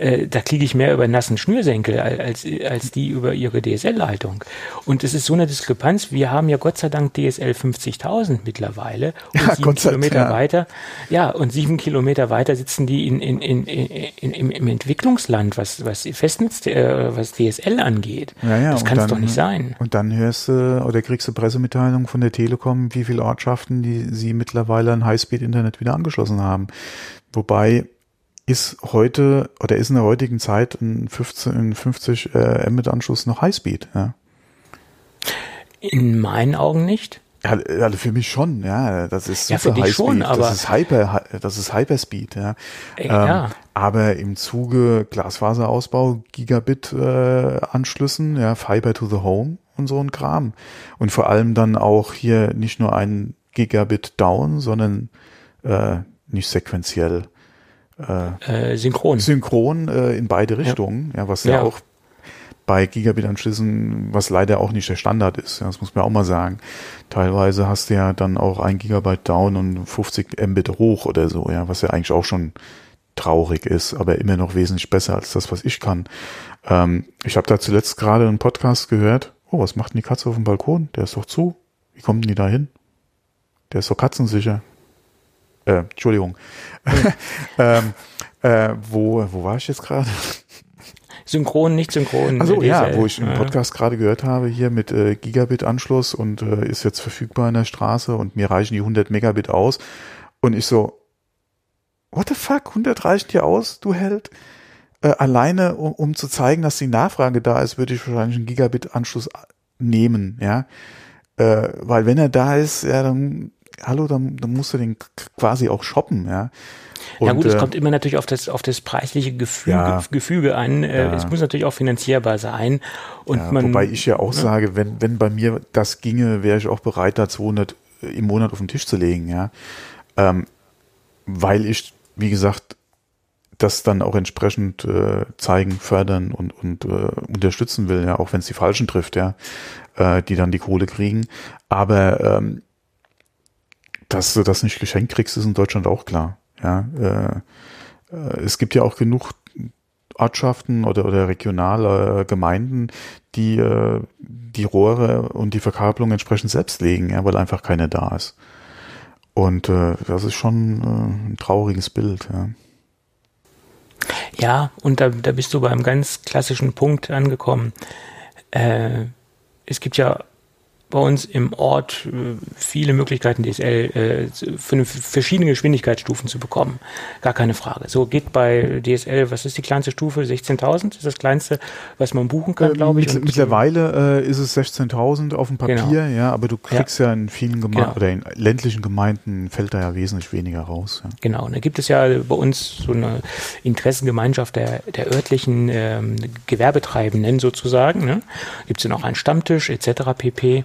äh, da kriege ich mehr über nassen Schnürsenkel als, als die über ihre DSL-Leitung. Und es ist so eine Diskrepanz. Wir haben ja Gott sei Dank DSL 50.000 mittlerweile. Und ja, sieben Kilometer ja. weiter, ja, und sieben Kilometer weiter sitzen die in, in, in, in, im, im Entwicklungsland, was, was Festnetz, äh, was DSL angeht. Ja, ja, das kann es doch nicht sein. Und dann hörst du oder kriegst du Pressemitteilungen von der Telekom, wie viele Ortschaften die sie mittlerweile an Highspeed-Internet wieder angeschlossen haben. Wobei ist heute oder ist in der heutigen Zeit ein 15, ein 50 äh, Mbit-Anschluss noch Highspeed. Ja. In meinen Augen nicht. Ja, also für mich schon, ja, das ist super ja, für dich Highspeed, schon, aber das ist Hyper, das ist Hyperspeed, ja. Äh, ja. Ähm, aber im Zuge Glasfaserausbau, Gigabit äh, ja, Fiber to the Home und so ein Kram und vor allem dann auch hier nicht nur ein Gigabit down, sondern äh, nicht sequenziell äh, äh, synchron. Synchron äh, in beide Richtungen, ja, ja was ja, ja auch bei Gigabit-Anschlüssen, was leider auch nicht der Standard ist. Ja, das muss man auch mal sagen. Teilweise hast du ja dann auch ein Gigabyte down und 50 Mbit hoch oder so, ja, was ja eigentlich auch schon traurig ist, aber immer noch wesentlich besser als das, was ich kann. Ähm, ich habe da zuletzt gerade einen Podcast gehört. Oh, was macht denn die Katze auf dem Balkon? Der ist doch zu. Wie kommt denn die da hin? Der ist doch katzensicher. Äh, Entschuldigung. ähm, äh, wo, wo war ich jetzt gerade? Synchron, nicht synchron. Also ja, wo ich einen Podcast gerade gehört habe, hier mit äh, Gigabit-Anschluss und äh, ist jetzt verfügbar in der Straße und mir reichen die 100 Megabit aus. Und ich so, what the fuck, 100 reichen dir aus, du Held? Äh, alleine, um, um zu zeigen, dass die Nachfrage da ist, würde ich wahrscheinlich einen Gigabit-Anschluss nehmen, ja. Äh, weil wenn er da ist, ja, dann hallo, dann, dann musst du den quasi auch shoppen, ja. Und, ja gut, es äh, kommt immer natürlich auf das, auf das preisliche Gefüge, ja, Gefüge an. Äh, ja. Es muss natürlich auch finanzierbar sein. Und ja, man, wobei ich ja auch ja. sage, wenn, wenn bei mir das ginge, wäre ich auch bereit, da 200 im Monat auf den Tisch zu legen, ja. Ähm, weil ich, wie gesagt, das dann auch entsprechend äh, zeigen, fördern und, und äh, unterstützen will, ja, auch wenn es die Falschen trifft, ja, äh, die dann die Kohle kriegen. Aber ähm, dass du das nicht geschenkt kriegst, ist in Deutschland auch klar. Ja, äh, äh, es gibt ja auch genug Ortschaften oder, oder regionale Gemeinden, die äh, die Rohre und die Verkabelung entsprechend selbst legen, ja, weil einfach keine da ist. Und äh, das ist schon äh, ein trauriges Bild. Ja. Ja, und da, da bist du beim ganz klassischen Punkt angekommen. äh, es gibt ja bei uns im Ort äh, viele Möglichkeiten, DSL äh, für verschiedene Geschwindigkeitsstufen zu bekommen. Gar keine Frage. So geht bei DSL, was ist die kleinste Stufe? 16.000 ist das kleinste, was man buchen kann, äh, glaube ich. mittlerweile äh, ist es 16.000 auf dem Papier, genau. ja, aber du kriegst ja, ja in vielen Gemeinden genau. oder in ländlichen Gemeinden fällt da ja wesentlich weniger raus. Ja. Genau, und da gibt es ja bei uns so eine Interessengemeinschaft der, der örtlichen ähm, Gewerbetreibenden sozusagen. Ne? Gibt es ja noch einen Stammtisch etc. pp.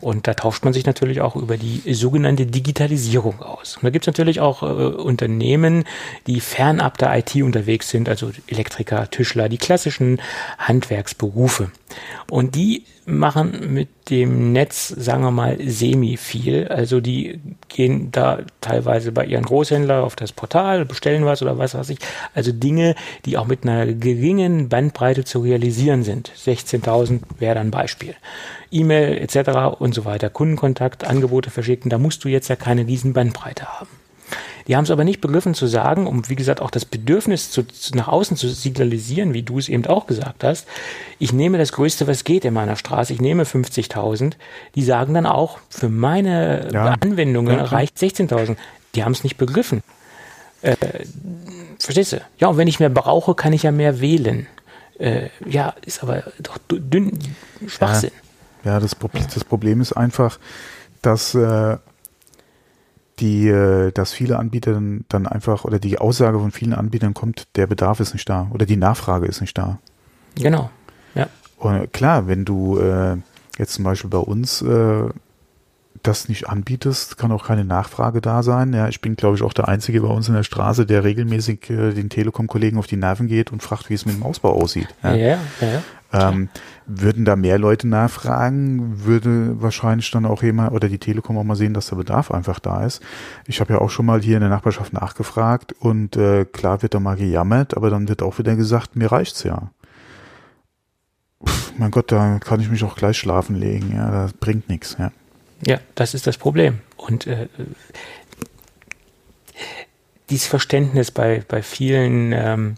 Und da tauscht man sich natürlich auch über die sogenannte Digitalisierung aus. Und da gibt es natürlich auch äh, Unternehmen, die fernab der IT unterwegs sind, also Elektriker, Tischler, die klassischen Handwerksberufe. Und die machen mit dem Netz, sagen wir mal, semi viel. Also die gehen da teilweise bei ihren Großhändlern auf das Portal, bestellen was oder was weiß ich. Also Dinge, die auch mit einer geringen Bandbreite zu realisieren sind. 16.000 wäre dann Beispiel. E-Mail etc. und so weiter, Kundenkontakt, Angebote verschicken, da musst du jetzt ja keine riesen Bandbreite haben. Die haben es aber nicht begriffen zu sagen, um wie gesagt auch das Bedürfnis zu, zu, nach außen zu signalisieren, wie du es eben auch gesagt hast. Ich nehme das Größte, was geht in meiner Straße. Ich nehme 50.000. Die sagen dann auch, für meine ja. Anwendungen ja, reicht 16.000. Die haben es nicht begriffen. Äh, verstehst du? Ja, und wenn ich mehr brauche, kann ich ja mehr wählen. Äh, ja, ist aber doch dünn Schwachsinn. Ja. Ja, das, das Problem ist einfach, dass äh, die, äh, dass viele Anbieter dann, dann einfach oder die Aussage von vielen Anbietern kommt, der Bedarf ist nicht da oder die Nachfrage ist nicht da. Genau. Ja. Und klar, wenn du äh, jetzt zum Beispiel bei uns äh, das nicht anbietest, kann auch keine Nachfrage da sein. Ja, ich bin, glaube ich, auch der Einzige bei uns in der Straße, der regelmäßig äh, den Telekom-Kollegen auf die Nerven geht und fragt, wie es mit dem Ausbau aussieht. Ja, ja, ja. ja. Ähm, würden da mehr Leute nachfragen, würde wahrscheinlich dann auch jemand oder die Telekom auch mal sehen, dass der Bedarf einfach da ist. Ich habe ja auch schon mal hier in der Nachbarschaft nachgefragt und äh, klar wird da mal gejammert, aber dann wird auch wieder gesagt, mir reicht's ja. Pff, mein Gott, da kann ich mich auch gleich schlafen legen, ja, das bringt nichts, ja. Ja, das ist das Problem. Und äh, dieses Verständnis bei, bei vielen ähm,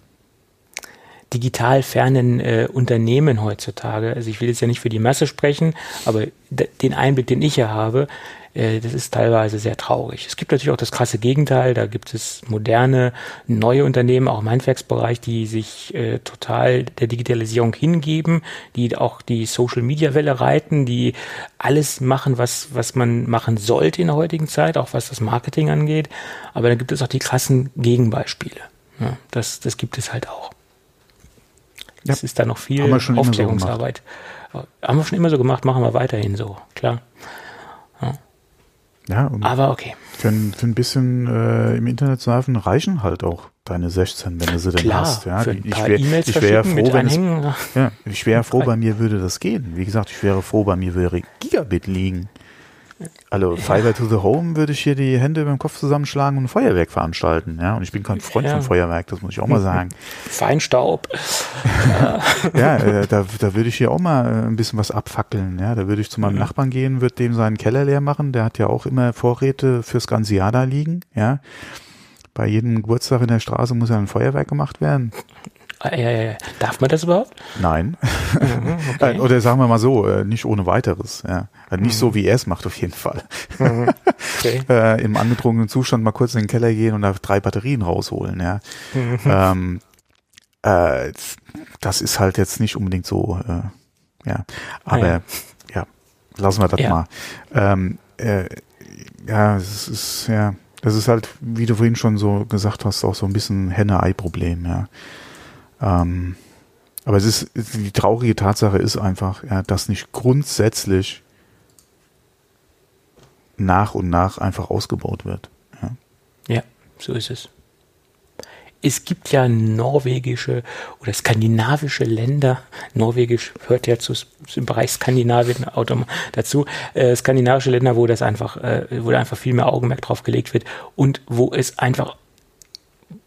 digital fernen äh, Unternehmen heutzutage. Also ich will jetzt ja nicht für die Masse sprechen, aber den Einblick, den ich hier habe, äh, das ist teilweise sehr traurig. Es gibt natürlich auch das krasse Gegenteil. Da gibt es moderne, neue Unternehmen, auch im Handwerksbereich, die sich äh, total der Digitalisierung hingeben, die auch die Social-Media-Welle reiten, die alles machen, was, was man machen sollte in der heutigen Zeit, auch was das Marketing angeht. Aber dann gibt es auch die krassen Gegenbeispiele. Ja, das, das gibt es halt auch. Es ja. ist da noch viel haben Aufklärungsarbeit. So haben wir schon immer so gemacht, machen wir weiterhin so, klar. Ja. ja Aber okay. Für ein, für ein bisschen äh, im Internet surfen reichen halt auch deine 16, wenn du sie denn hast. Ja, für ein ich wäre wär froh, wenn es, ja, ich wäre froh, bei mir würde das gehen. Wie gesagt, ich wäre froh, bei mir würde Gigabit liegen. Also Fiber to the Home würde ich hier die Hände beim Kopf zusammenschlagen und ein Feuerwerk veranstalten. Ja, und ich bin kein Freund ja. von Feuerwerk, das muss ich auch mal sagen. Feinstaub. ja, äh, da, da würde ich hier auch mal äh, ein bisschen was abfackeln. Ja, da würde ich zu meinem mhm. Nachbarn gehen, würde dem seinen Keller leer machen. Der hat ja auch immer Vorräte fürs ganze Jahr da liegen. Ja, bei jedem Geburtstag in der Straße muss ja ein Feuerwerk gemacht werden. Äh, darf man das überhaupt? Nein. Mhm, okay. Oder sagen wir mal so, äh, nicht ohne weiteres. Ja. Also nicht mhm. so, wie er es macht, auf jeden Fall. Mhm. Okay. äh, Im angetrunkenen Zustand mal kurz in den Keller gehen und da drei Batterien rausholen. Ja. Mhm. Ähm, äh, das ist halt jetzt nicht unbedingt so. Äh, ja. Aber ah, ja. ja. lassen wir das ja. mal. Ähm, äh, ja, es ist ja. Das ist halt, wie du vorhin schon so gesagt hast, auch so ein bisschen Henne-Ei-Problem, ja. Ähm, aber es ist, die traurige Tatsache ist einfach, ja, dass nicht grundsätzlich nach und nach einfach ausgebaut wird. Ja, ja so ist es. Es gibt ja norwegische oder skandinavische Länder, Norwegisch hört ja zu, im Bereich Skandinavien dazu, äh, skandinavische Länder, wo das einfach, äh, wo da einfach viel mehr Augenmerk drauf gelegt wird und wo es einfach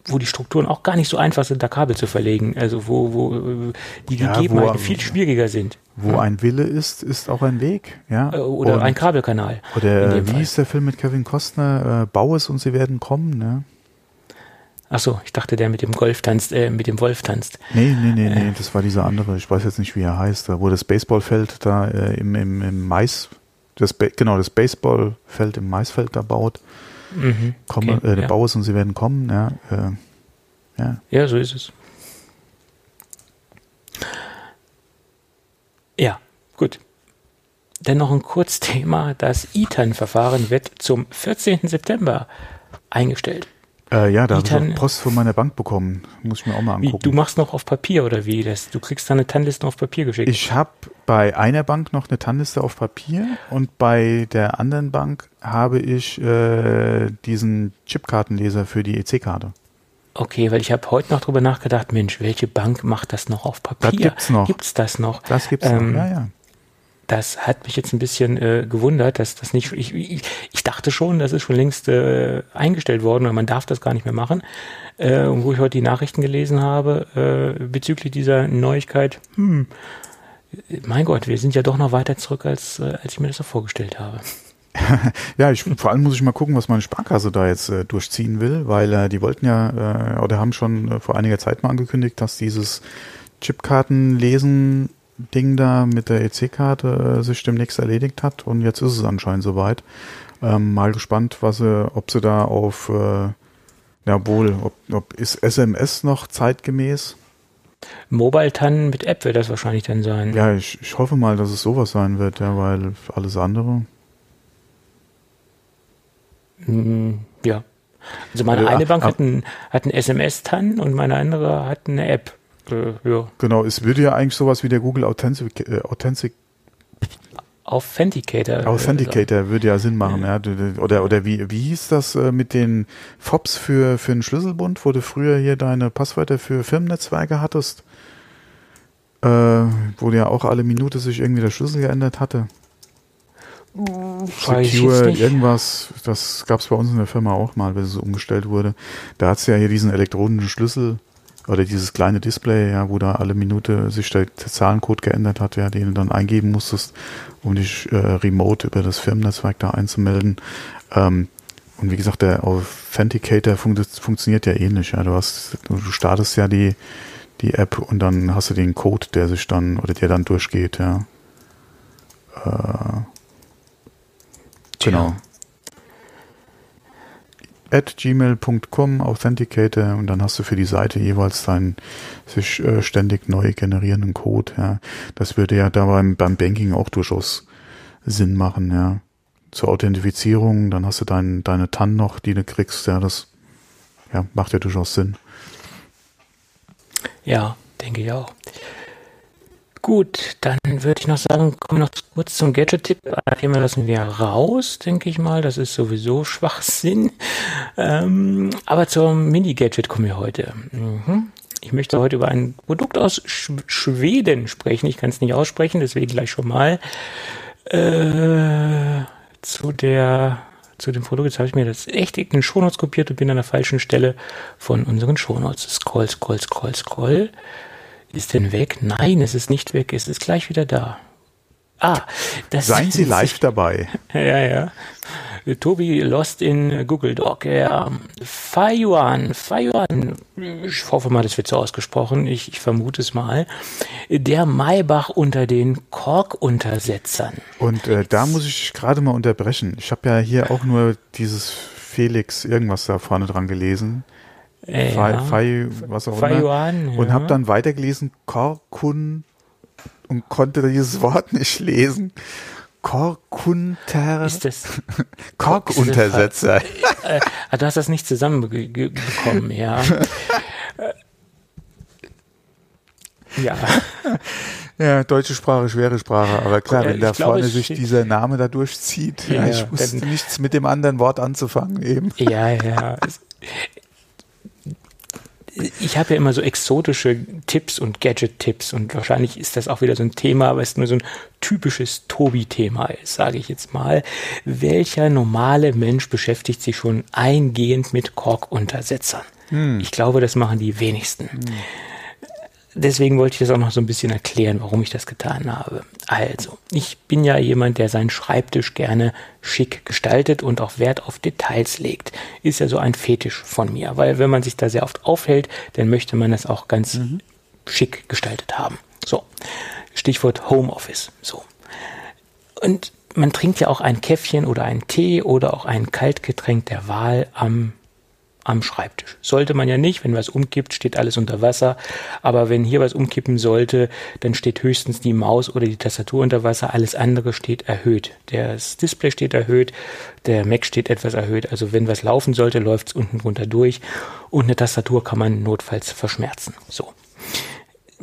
wo die Strukturen auch gar nicht so einfach sind, da Kabel zu verlegen. Also wo, wo äh, die ja, Gegebenheiten viel schwieriger sind. Wo ja. ein Wille ist, ist auch ein Weg. Ja? Äh, oder und, ein Kabelkanal. Oder wie ist der Film mit Kevin Costner? Äh, Bau es und sie werden kommen. Ne? Ach so, ich dachte, der mit dem Golf tanzt, äh, mit dem Wolf tanzt. Nee, nee, nee, nee, das war dieser andere. Ich weiß jetzt nicht, wie er heißt. Da, wo das Baseballfeld da äh, im, im, im Mais, das genau, das Baseballfeld im Maisfeld da baut. Mhm, komme, okay, äh, der ja. Bau ist und sie werden kommen, ja. Äh, ja. ja, so ist es. Ja, gut. Dann noch ein Kurzthema. Das ITAN-Verfahren wird zum 14. September eingestellt. Äh, ja, da habe ich auch Post von meiner Bank bekommen. Muss ich mir auch mal angucken. Wie, du machst noch auf Papier oder wie? Das, du kriegst deine TAN-Liste auf Papier geschickt. Ich habe bei einer Bank noch eine TAN-Liste auf Papier und bei der anderen Bank habe ich äh, diesen Chipkartenleser für die EC-Karte. Okay, weil ich habe heute noch drüber nachgedacht, Mensch, welche Bank macht das noch auf Papier? Das gibt's noch. Gibt's das noch? Das gibt's ähm, noch, ja, ja das hat mich jetzt ein bisschen äh, gewundert, dass das nicht, ich, ich, dachte schon, das ist schon längst äh, eingestellt worden und man darf das gar nicht mehr machen. Äh, und wo ich heute die Nachrichten gelesen habe äh, bezüglich dieser Neuigkeit, hm, mein Gott, wir sind ja doch noch weiter zurück, als, äh, als ich mir das so vorgestellt habe. ja, ich, vor allem muss ich mal gucken, was meine Sparkasse da jetzt äh, durchziehen will, weil äh, die wollten ja äh, oder haben schon äh, vor einiger Zeit mal angekündigt, dass dieses Chipkartenlesen Ding da mit der EC-Karte äh, sich demnächst erledigt hat und jetzt ist es anscheinend soweit. Ähm, mal gespannt, was sie, ob sie da auf, äh, ja wohl, ob, ob ist SMS noch zeitgemäß? Mobile TAN mit App wird das wahrscheinlich dann sein. Ja, ich, ich hoffe mal, dass es sowas sein wird, ja, weil alles andere. Mm, ja. Also meine also, eine Bank hat ein, hat ein SMS-TAN und meine andere hat eine App äh, ja. Genau, es würde ja eigentlich sowas wie der Google Authentic, äh, Authentic Authenticator. Authenticator würde ja Sinn machen, ja. Oder, oder wie, wie hieß das äh, mit den FOPs für, für einen Schlüsselbund, wo du früher hier deine Passwörter für Firmennetzwerke hattest? Äh, wo ja auch alle Minute sich irgendwie der Schlüssel geändert hatte. Secure, irgendwas, das gab es bei uns in der Firma auch mal, wenn es so umgestellt wurde. Da hat es ja hier diesen elektronischen Schlüssel oder dieses kleine Display, ja, wo da alle Minute sich der, Zahlencode geändert hat, ja, den du dann eingeben musstest, um dich äh, remote über das Firmennetzwerk da einzumelden. Ähm, und wie gesagt, der Authenticator fun funktioniert ja ähnlich. Ja. Du, hast, du startest ja die, die App und dann hast du den Code, der sich dann oder der dann durchgeht. Ja. Äh, genau at gmail.com Authenticator und dann hast du für die Seite jeweils deinen sich äh, ständig neu generierenden Code. Ja. Das würde ja da beim, beim Banking auch durchaus Sinn machen, ja. Zur Authentifizierung, dann hast du dein, deine TAN noch, die du kriegst, ja, das ja, macht ja durchaus Sinn. Ja, denke ich auch. Gut, dann würde ich noch sagen, kommen wir noch kurz zum Gadget-Tipp. Ein Thema lassen wir raus, denke ich mal. Das ist sowieso Schwachsinn. Ähm, aber zum Mini-Gadget kommen wir heute. Mhm. Ich möchte heute über ein Produkt aus Sch Schweden sprechen. Ich kann es nicht aussprechen, deswegen gleich schon mal äh, zu der zu dem Produkt. Jetzt habe ich mir das echt in den Shownotes kopiert und bin an der falschen Stelle von unseren Shownotes. Scroll, scroll, scroll, scroll. Ist denn weg? Nein, es ist nicht weg. Es ist gleich wieder da. Ah, das Seien Sie live dabei. Ja, ja. Tobi Lost in Google Doc. Ja. Fayuan, Fayuan, ich hoffe mal, das wird so ausgesprochen, ich, ich vermute es mal. Der Maybach unter den Kork-Untersetzern. Und äh, da muss ich gerade mal unterbrechen. Ich habe ja hier auch nur dieses Felix irgendwas da vorne dran gelesen. Äh, ja. Fai, was auch immer. Yuan, ja. Und habe dann weitergelesen, Korkun und konnte dieses Wort nicht lesen. Korkunter. Ist das? Korkuntersetzer. Äh, äh, du hast das nicht zusammenbekommen, ja. ja. Ja, deutsche Sprache, schwere Sprache, aber klar, wenn da vorne sich dieser Name da durchzieht, ja, ich wusste nichts mit dem anderen Wort anzufangen eben. Ja, ja ich habe ja immer so exotische Tipps und Gadget-Tipps und wahrscheinlich ist das auch wieder so ein Thema, weil es nur so ein typisches Tobi-Thema ist, sage ich jetzt mal. Welcher normale Mensch beschäftigt sich schon eingehend mit Kork-Untersetzern? Hm. Ich glaube, das machen die wenigsten. Hm. Deswegen wollte ich das auch noch so ein bisschen erklären, warum ich das getan habe. Also, ich bin ja jemand, der seinen Schreibtisch gerne schick gestaltet und auch Wert auf Details legt. Ist ja so ein Fetisch von mir, weil wenn man sich da sehr oft aufhält, dann möchte man das auch ganz mhm. schick gestaltet haben. So, Stichwort Homeoffice. So. Und man trinkt ja auch ein Käffchen oder einen Tee oder auch ein Kaltgetränk der Wahl am am Schreibtisch. Sollte man ja nicht, wenn was umkippt, steht alles unter Wasser. Aber wenn hier was umkippen sollte, dann steht höchstens die Maus oder die Tastatur unter Wasser. Alles andere steht erhöht. Das Display steht erhöht, der Mac steht etwas erhöht. Also wenn was laufen sollte, läuft es unten drunter durch. Und eine Tastatur kann man notfalls verschmerzen. So.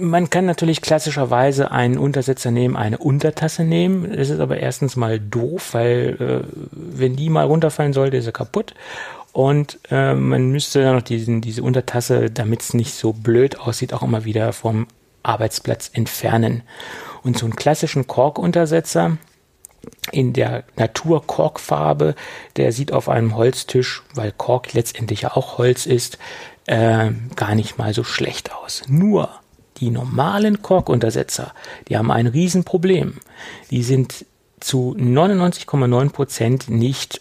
Man kann natürlich klassischerweise einen Untersetzer nehmen, eine Untertasse nehmen. Das ist aber erstens mal doof, weil äh, wenn die mal runterfallen sollte, ist er kaputt. Und äh, man müsste dann noch diesen, diese Untertasse, damit es nicht so blöd aussieht, auch immer wieder vom Arbeitsplatz entfernen. Und so einen klassischen Korkuntersetzer in der Natur-Korkfarbe, der sieht auf einem Holztisch, weil Kork letztendlich ja auch Holz ist, äh, gar nicht mal so schlecht aus. Nur die normalen Korkuntersetzer, die haben ein Riesenproblem. Die sind zu 99,9 Prozent nicht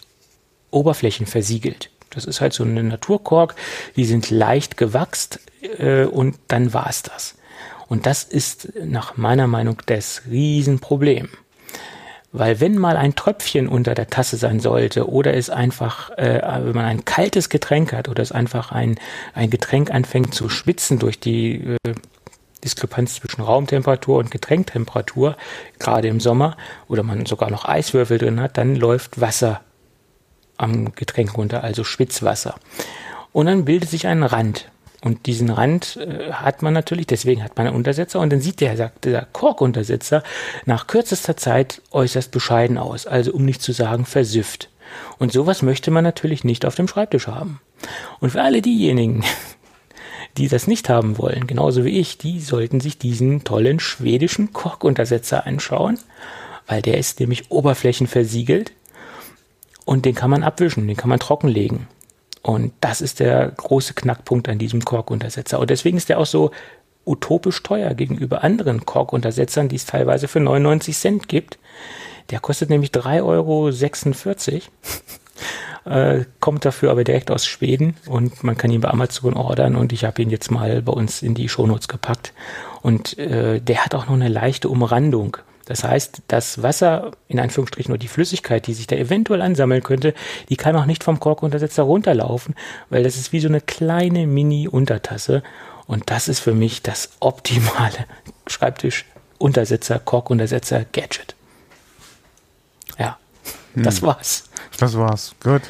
oberflächenversiegelt. Das ist halt so eine Naturkork, die sind leicht gewachst äh, und dann war es das. Und das ist nach meiner Meinung das Riesenproblem. Weil wenn mal ein Tröpfchen unter der Tasse sein sollte oder es einfach, äh, wenn man ein kaltes Getränk hat oder es einfach ein, ein Getränk anfängt zu schwitzen durch die äh, Diskrepanz zwischen Raumtemperatur und Getränktemperatur, gerade im Sommer, oder man sogar noch Eiswürfel drin hat, dann läuft Wasser am Getränk runter, also Schwitzwasser. Und dann bildet sich ein Rand. Und diesen Rand äh, hat man natürlich, deswegen hat man einen Untersetzer und dann sieht der, der Korkuntersetzer nach kürzester Zeit äußerst bescheiden aus, also um nicht zu sagen versüfft. Und sowas möchte man natürlich nicht auf dem Schreibtisch haben. Und für alle diejenigen, die das nicht haben wollen, genauso wie ich, die sollten sich diesen tollen schwedischen Korkuntersetzer anschauen, weil der ist nämlich oberflächenversiegelt und den kann man abwischen, den kann man trockenlegen. Und das ist der große Knackpunkt an diesem Korkuntersetzer. Und deswegen ist der auch so utopisch teuer gegenüber anderen Korkuntersetzern, die es teilweise für 99 Cent gibt. Der kostet nämlich 3,46 Euro. äh, kommt dafür aber direkt aus Schweden und man kann ihn bei Amazon ordern und ich habe ihn jetzt mal bei uns in die Shownotes gepackt. Und äh, der hat auch noch eine leichte Umrandung. Das heißt, das Wasser, in Anführungsstrichen nur die Flüssigkeit, die sich da eventuell ansammeln könnte, die kann auch nicht vom Korkuntersetzer runterlaufen, weil das ist wie so eine kleine Mini-Untertasse. Und das ist für mich das optimale Schreibtisch-Untersetzer, Korkuntersetzer, Gadget. Ja, hm. das war's. Das war's. Gut.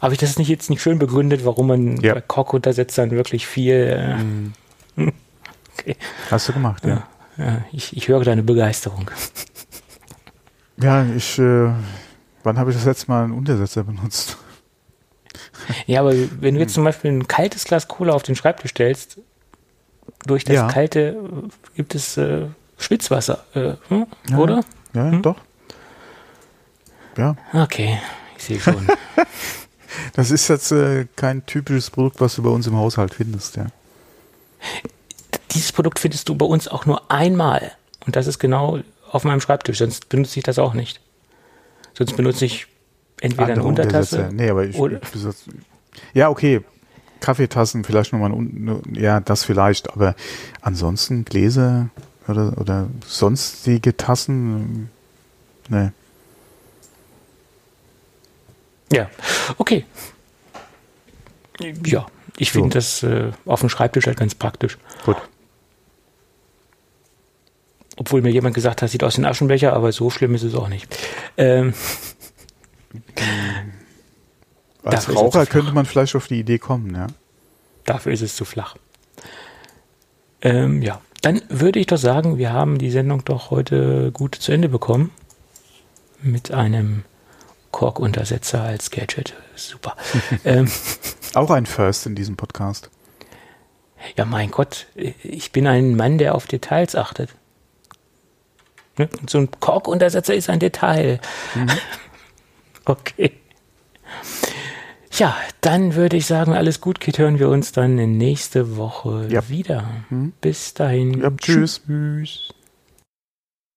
Habe ich das nicht jetzt nicht schön begründet, warum man ja. bei Korkuntersetzern wirklich viel. Äh, hm. okay. Hast du gemacht, ja. ja. Ja, ich, ich höre deine Begeisterung. Ja, ich, äh, wann habe ich das letzte Mal einen Untersetzer benutzt? Ja, aber wenn du jetzt zum Beispiel ein kaltes Glas Cola auf den Schreibtisch stellst, durch das ja. kalte gibt es äh, Schwitzwasser, äh, hm? ja, oder? Ja, hm? doch. Ja. Okay, ich sehe schon. das ist jetzt äh, kein typisches Produkt, was du bei uns im Haushalt findest, ja dieses Produkt findest du bei uns auch nur einmal. Und das ist genau auf meinem Schreibtisch, sonst benutze ich das auch nicht. Sonst benutze ich entweder Andere eine Untertasse. Nee, aber ich, oder ich ja, okay. Kaffeetassen vielleicht nochmal, ja, das vielleicht, aber ansonsten Gläser oder, oder sonstige Tassen, ne. Ja, okay. Ja, ich finde so. das äh, auf dem Schreibtisch halt ganz praktisch. Gut obwohl mir jemand gesagt hat, sieht aus wie ein Aschenbecher, aber so schlimm ist es auch nicht. Ähm, Als Raucher könnte man vielleicht auf die Idee kommen, ja. Dafür ist es zu flach. Ähm, ja, dann würde ich doch sagen, wir haben die Sendung doch heute gut zu Ende bekommen. Mit einem Kork-Untersetzer als Gadget. Super. ähm, Auch ein First in diesem Podcast. Ja, mein Gott, ich bin ein Mann, der auf Details achtet. Ne? So ein Korkuntersetzer ist ein Detail. Mhm. Okay. Ja, Dann würde ich sagen, alles gut, Kit, hören wir uns dann nächste Woche Ja. wieder. Hm. Bis dahin. Ja, tschüss. Tschüss.